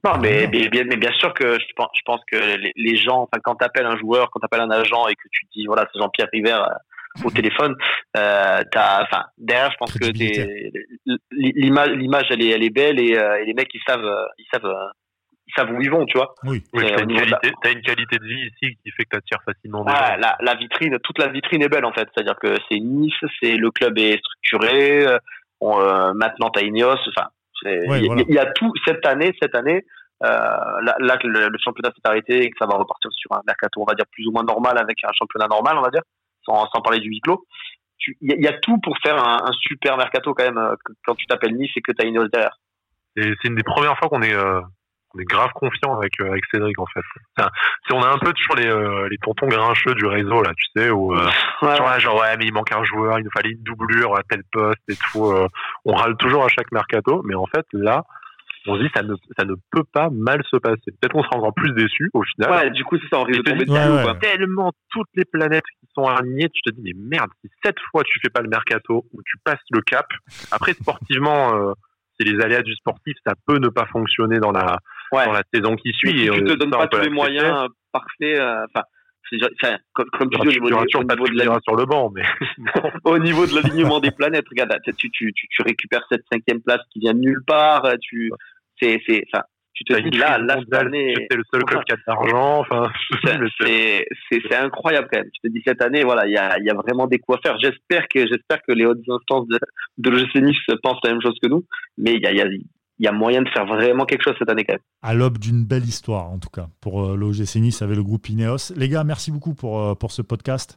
Non, mais, bien, mais, bien, sûr que je pense, je pense que les, gens, enfin, quand tu appelles un joueur, quand tu appelles un agent et que tu dis, voilà, c'est Jean-Pierre River euh, au téléphone, euh, enfin, derrière, je pense que l'image, elle est, elle est belle et, euh, et, les mecs, ils savent, ils savent où ils vont, tu vois. Oui, oui tu as, une, une qualité de vie ici qui fait que tu attires facilement des la, la, vitrine, toute la vitrine est belle en fait. C'est-à-dire que c'est Nice, c'est le club est structuré. euh, maintenant, tu as Ineos. Enfin, il y, a tout cette année. Cette année, euh, là, là le, le, championnat s'est arrêté et que ça va repartir sur un mercato, on va dire plus ou moins normal avec un championnat normal, on va dire, sans, sans parler du huis clos. Il y, a tout pour faire un, un, super mercato quand même euh, quand tu t'appelles Nice et que tu as Ineos derrière. C'est une des premières fois qu'on est euh, on est grave confiant avec euh, avec Cédric en fait. Si on a un peu toujours les euh, les tontons grincheux du réseau là, tu sais, où euh, genre, ouais mais il manque un joueur, il nous fallait une doublure à tel poste et tout. on râle toujours à chaque mercato, mais en fait là, on se dit ça ne ça ne peut pas mal se passer. Peut-être qu'on sera encore plus déçu au final. Ouais, du coup c'est ça, on risque de tomber Tellement toutes les planètes qui sont alignées, tu te dis mais merde, si cette fois tu fais pas le mercato ou tu passes le cap, après sportivement c'est les aléas du sportif, ça peut ne pas fonctionner dans la dans la saison qui suit. Et tu te donnes pas tous les moyens parfaits. Euh, enfin, comme, comme tu dis, au niveau, de la... sur le banc, mais [LAUGHS] au niveau de l'alignement des planètes, regarde, tu, tu, tu, tu, récupères cette cinquième place qui vient de nulle part. Tu, c'est, c'est, enfin, tu te dis là, là cette année, c'est le seul club qui a de l'argent. Enfin, [LAUGHS] c'est, c'est, incroyable quand même. Tu te dis cette année, voilà, il y a, y a vraiment des coups à faire. J'espère que, j'espère que les hautes instances de, de l'OGC Nice pensent la même chose que nous, mais il y a, y a il y a moyen de faire vraiment quelque chose cette année quand même. À l'aube d'une belle histoire, en tout cas, pour euh, l'OGC Nice avec le groupe Ineos. Les gars, merci beaucoup pour, euh, pour ce podcast.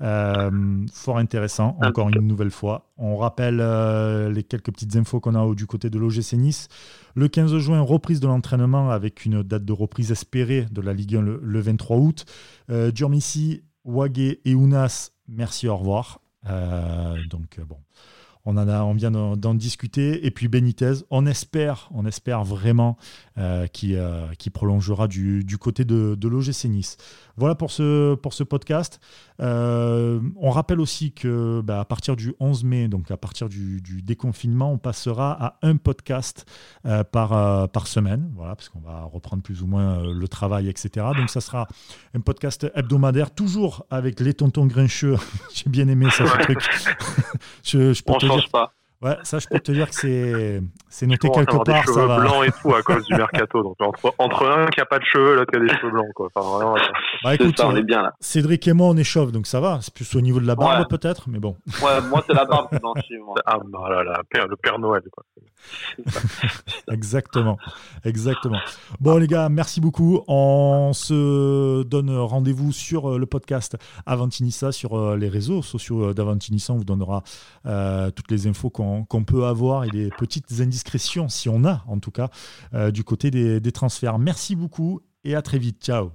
Euh, fort intéressant, encore une nouvelle fois. On rappelle les quelques petites infos qu'on a du côté de l'OGC Nice. Le 15 juin, reprise de l'entraînement avec une date de reprise espérée de la Ligue 1 le, 23 août. Euh, Durmissi, Wagé et Ounas, merci, au revoir. donc, bon on, en a, on vient d'en discuter. Et puis Benitez, on espère, on espère vraiment euh, qui, euh, qui prolongera du, côté de, de l'OGC Nice. Voilà pour ce, pour ce podcast. Euh, on rappelle aussi que bah, à partir du 11 mai, donc à partir du, déconfinement, on passera à un podcast par, par semaine, voilà, parce qu'on va reprendre plus ou moins le travail, etc. Donc ça sera un podcast hebdomadaire, toujours avec les tontons grincheux. [LAUGHS] J'ai bien aimé ça, ce truc. [LAUGHS] je, je peux change pas. Ouais, ça, je peux te dire que c'est, c'est noté quelque part. Des cheveux ça blancs et tout à cause du mercato. Donc, entre, entre un qui a pas de cheveux, l'autre qui a des cheveux blancs, quoi. Enfin, vraiment, bah, écoute, ça, on est bien, là. Cédric et moi, on échauffe, donc ça va. C'est plus au niveau de la barbe, peut-être, mais bon. Ouais, moi, c'est la barbe moi. Ah, bah là, là, le Père Noël, quoi. [LAUGHS] exactement, exactement. Bon, les gars, merci beaucoup. On se donne rendez-vous sur euh, le podcast Avantinissa, sur euh, les réseaux sociaux d'Avantinissa. On vous donnera euh, toutes les infos qu'on qu'on peut avoir et des petites indiscrétions, si on a en tout cas, euh, du côté des, des transferts. Merci beaucoup et à très vite. Ciao.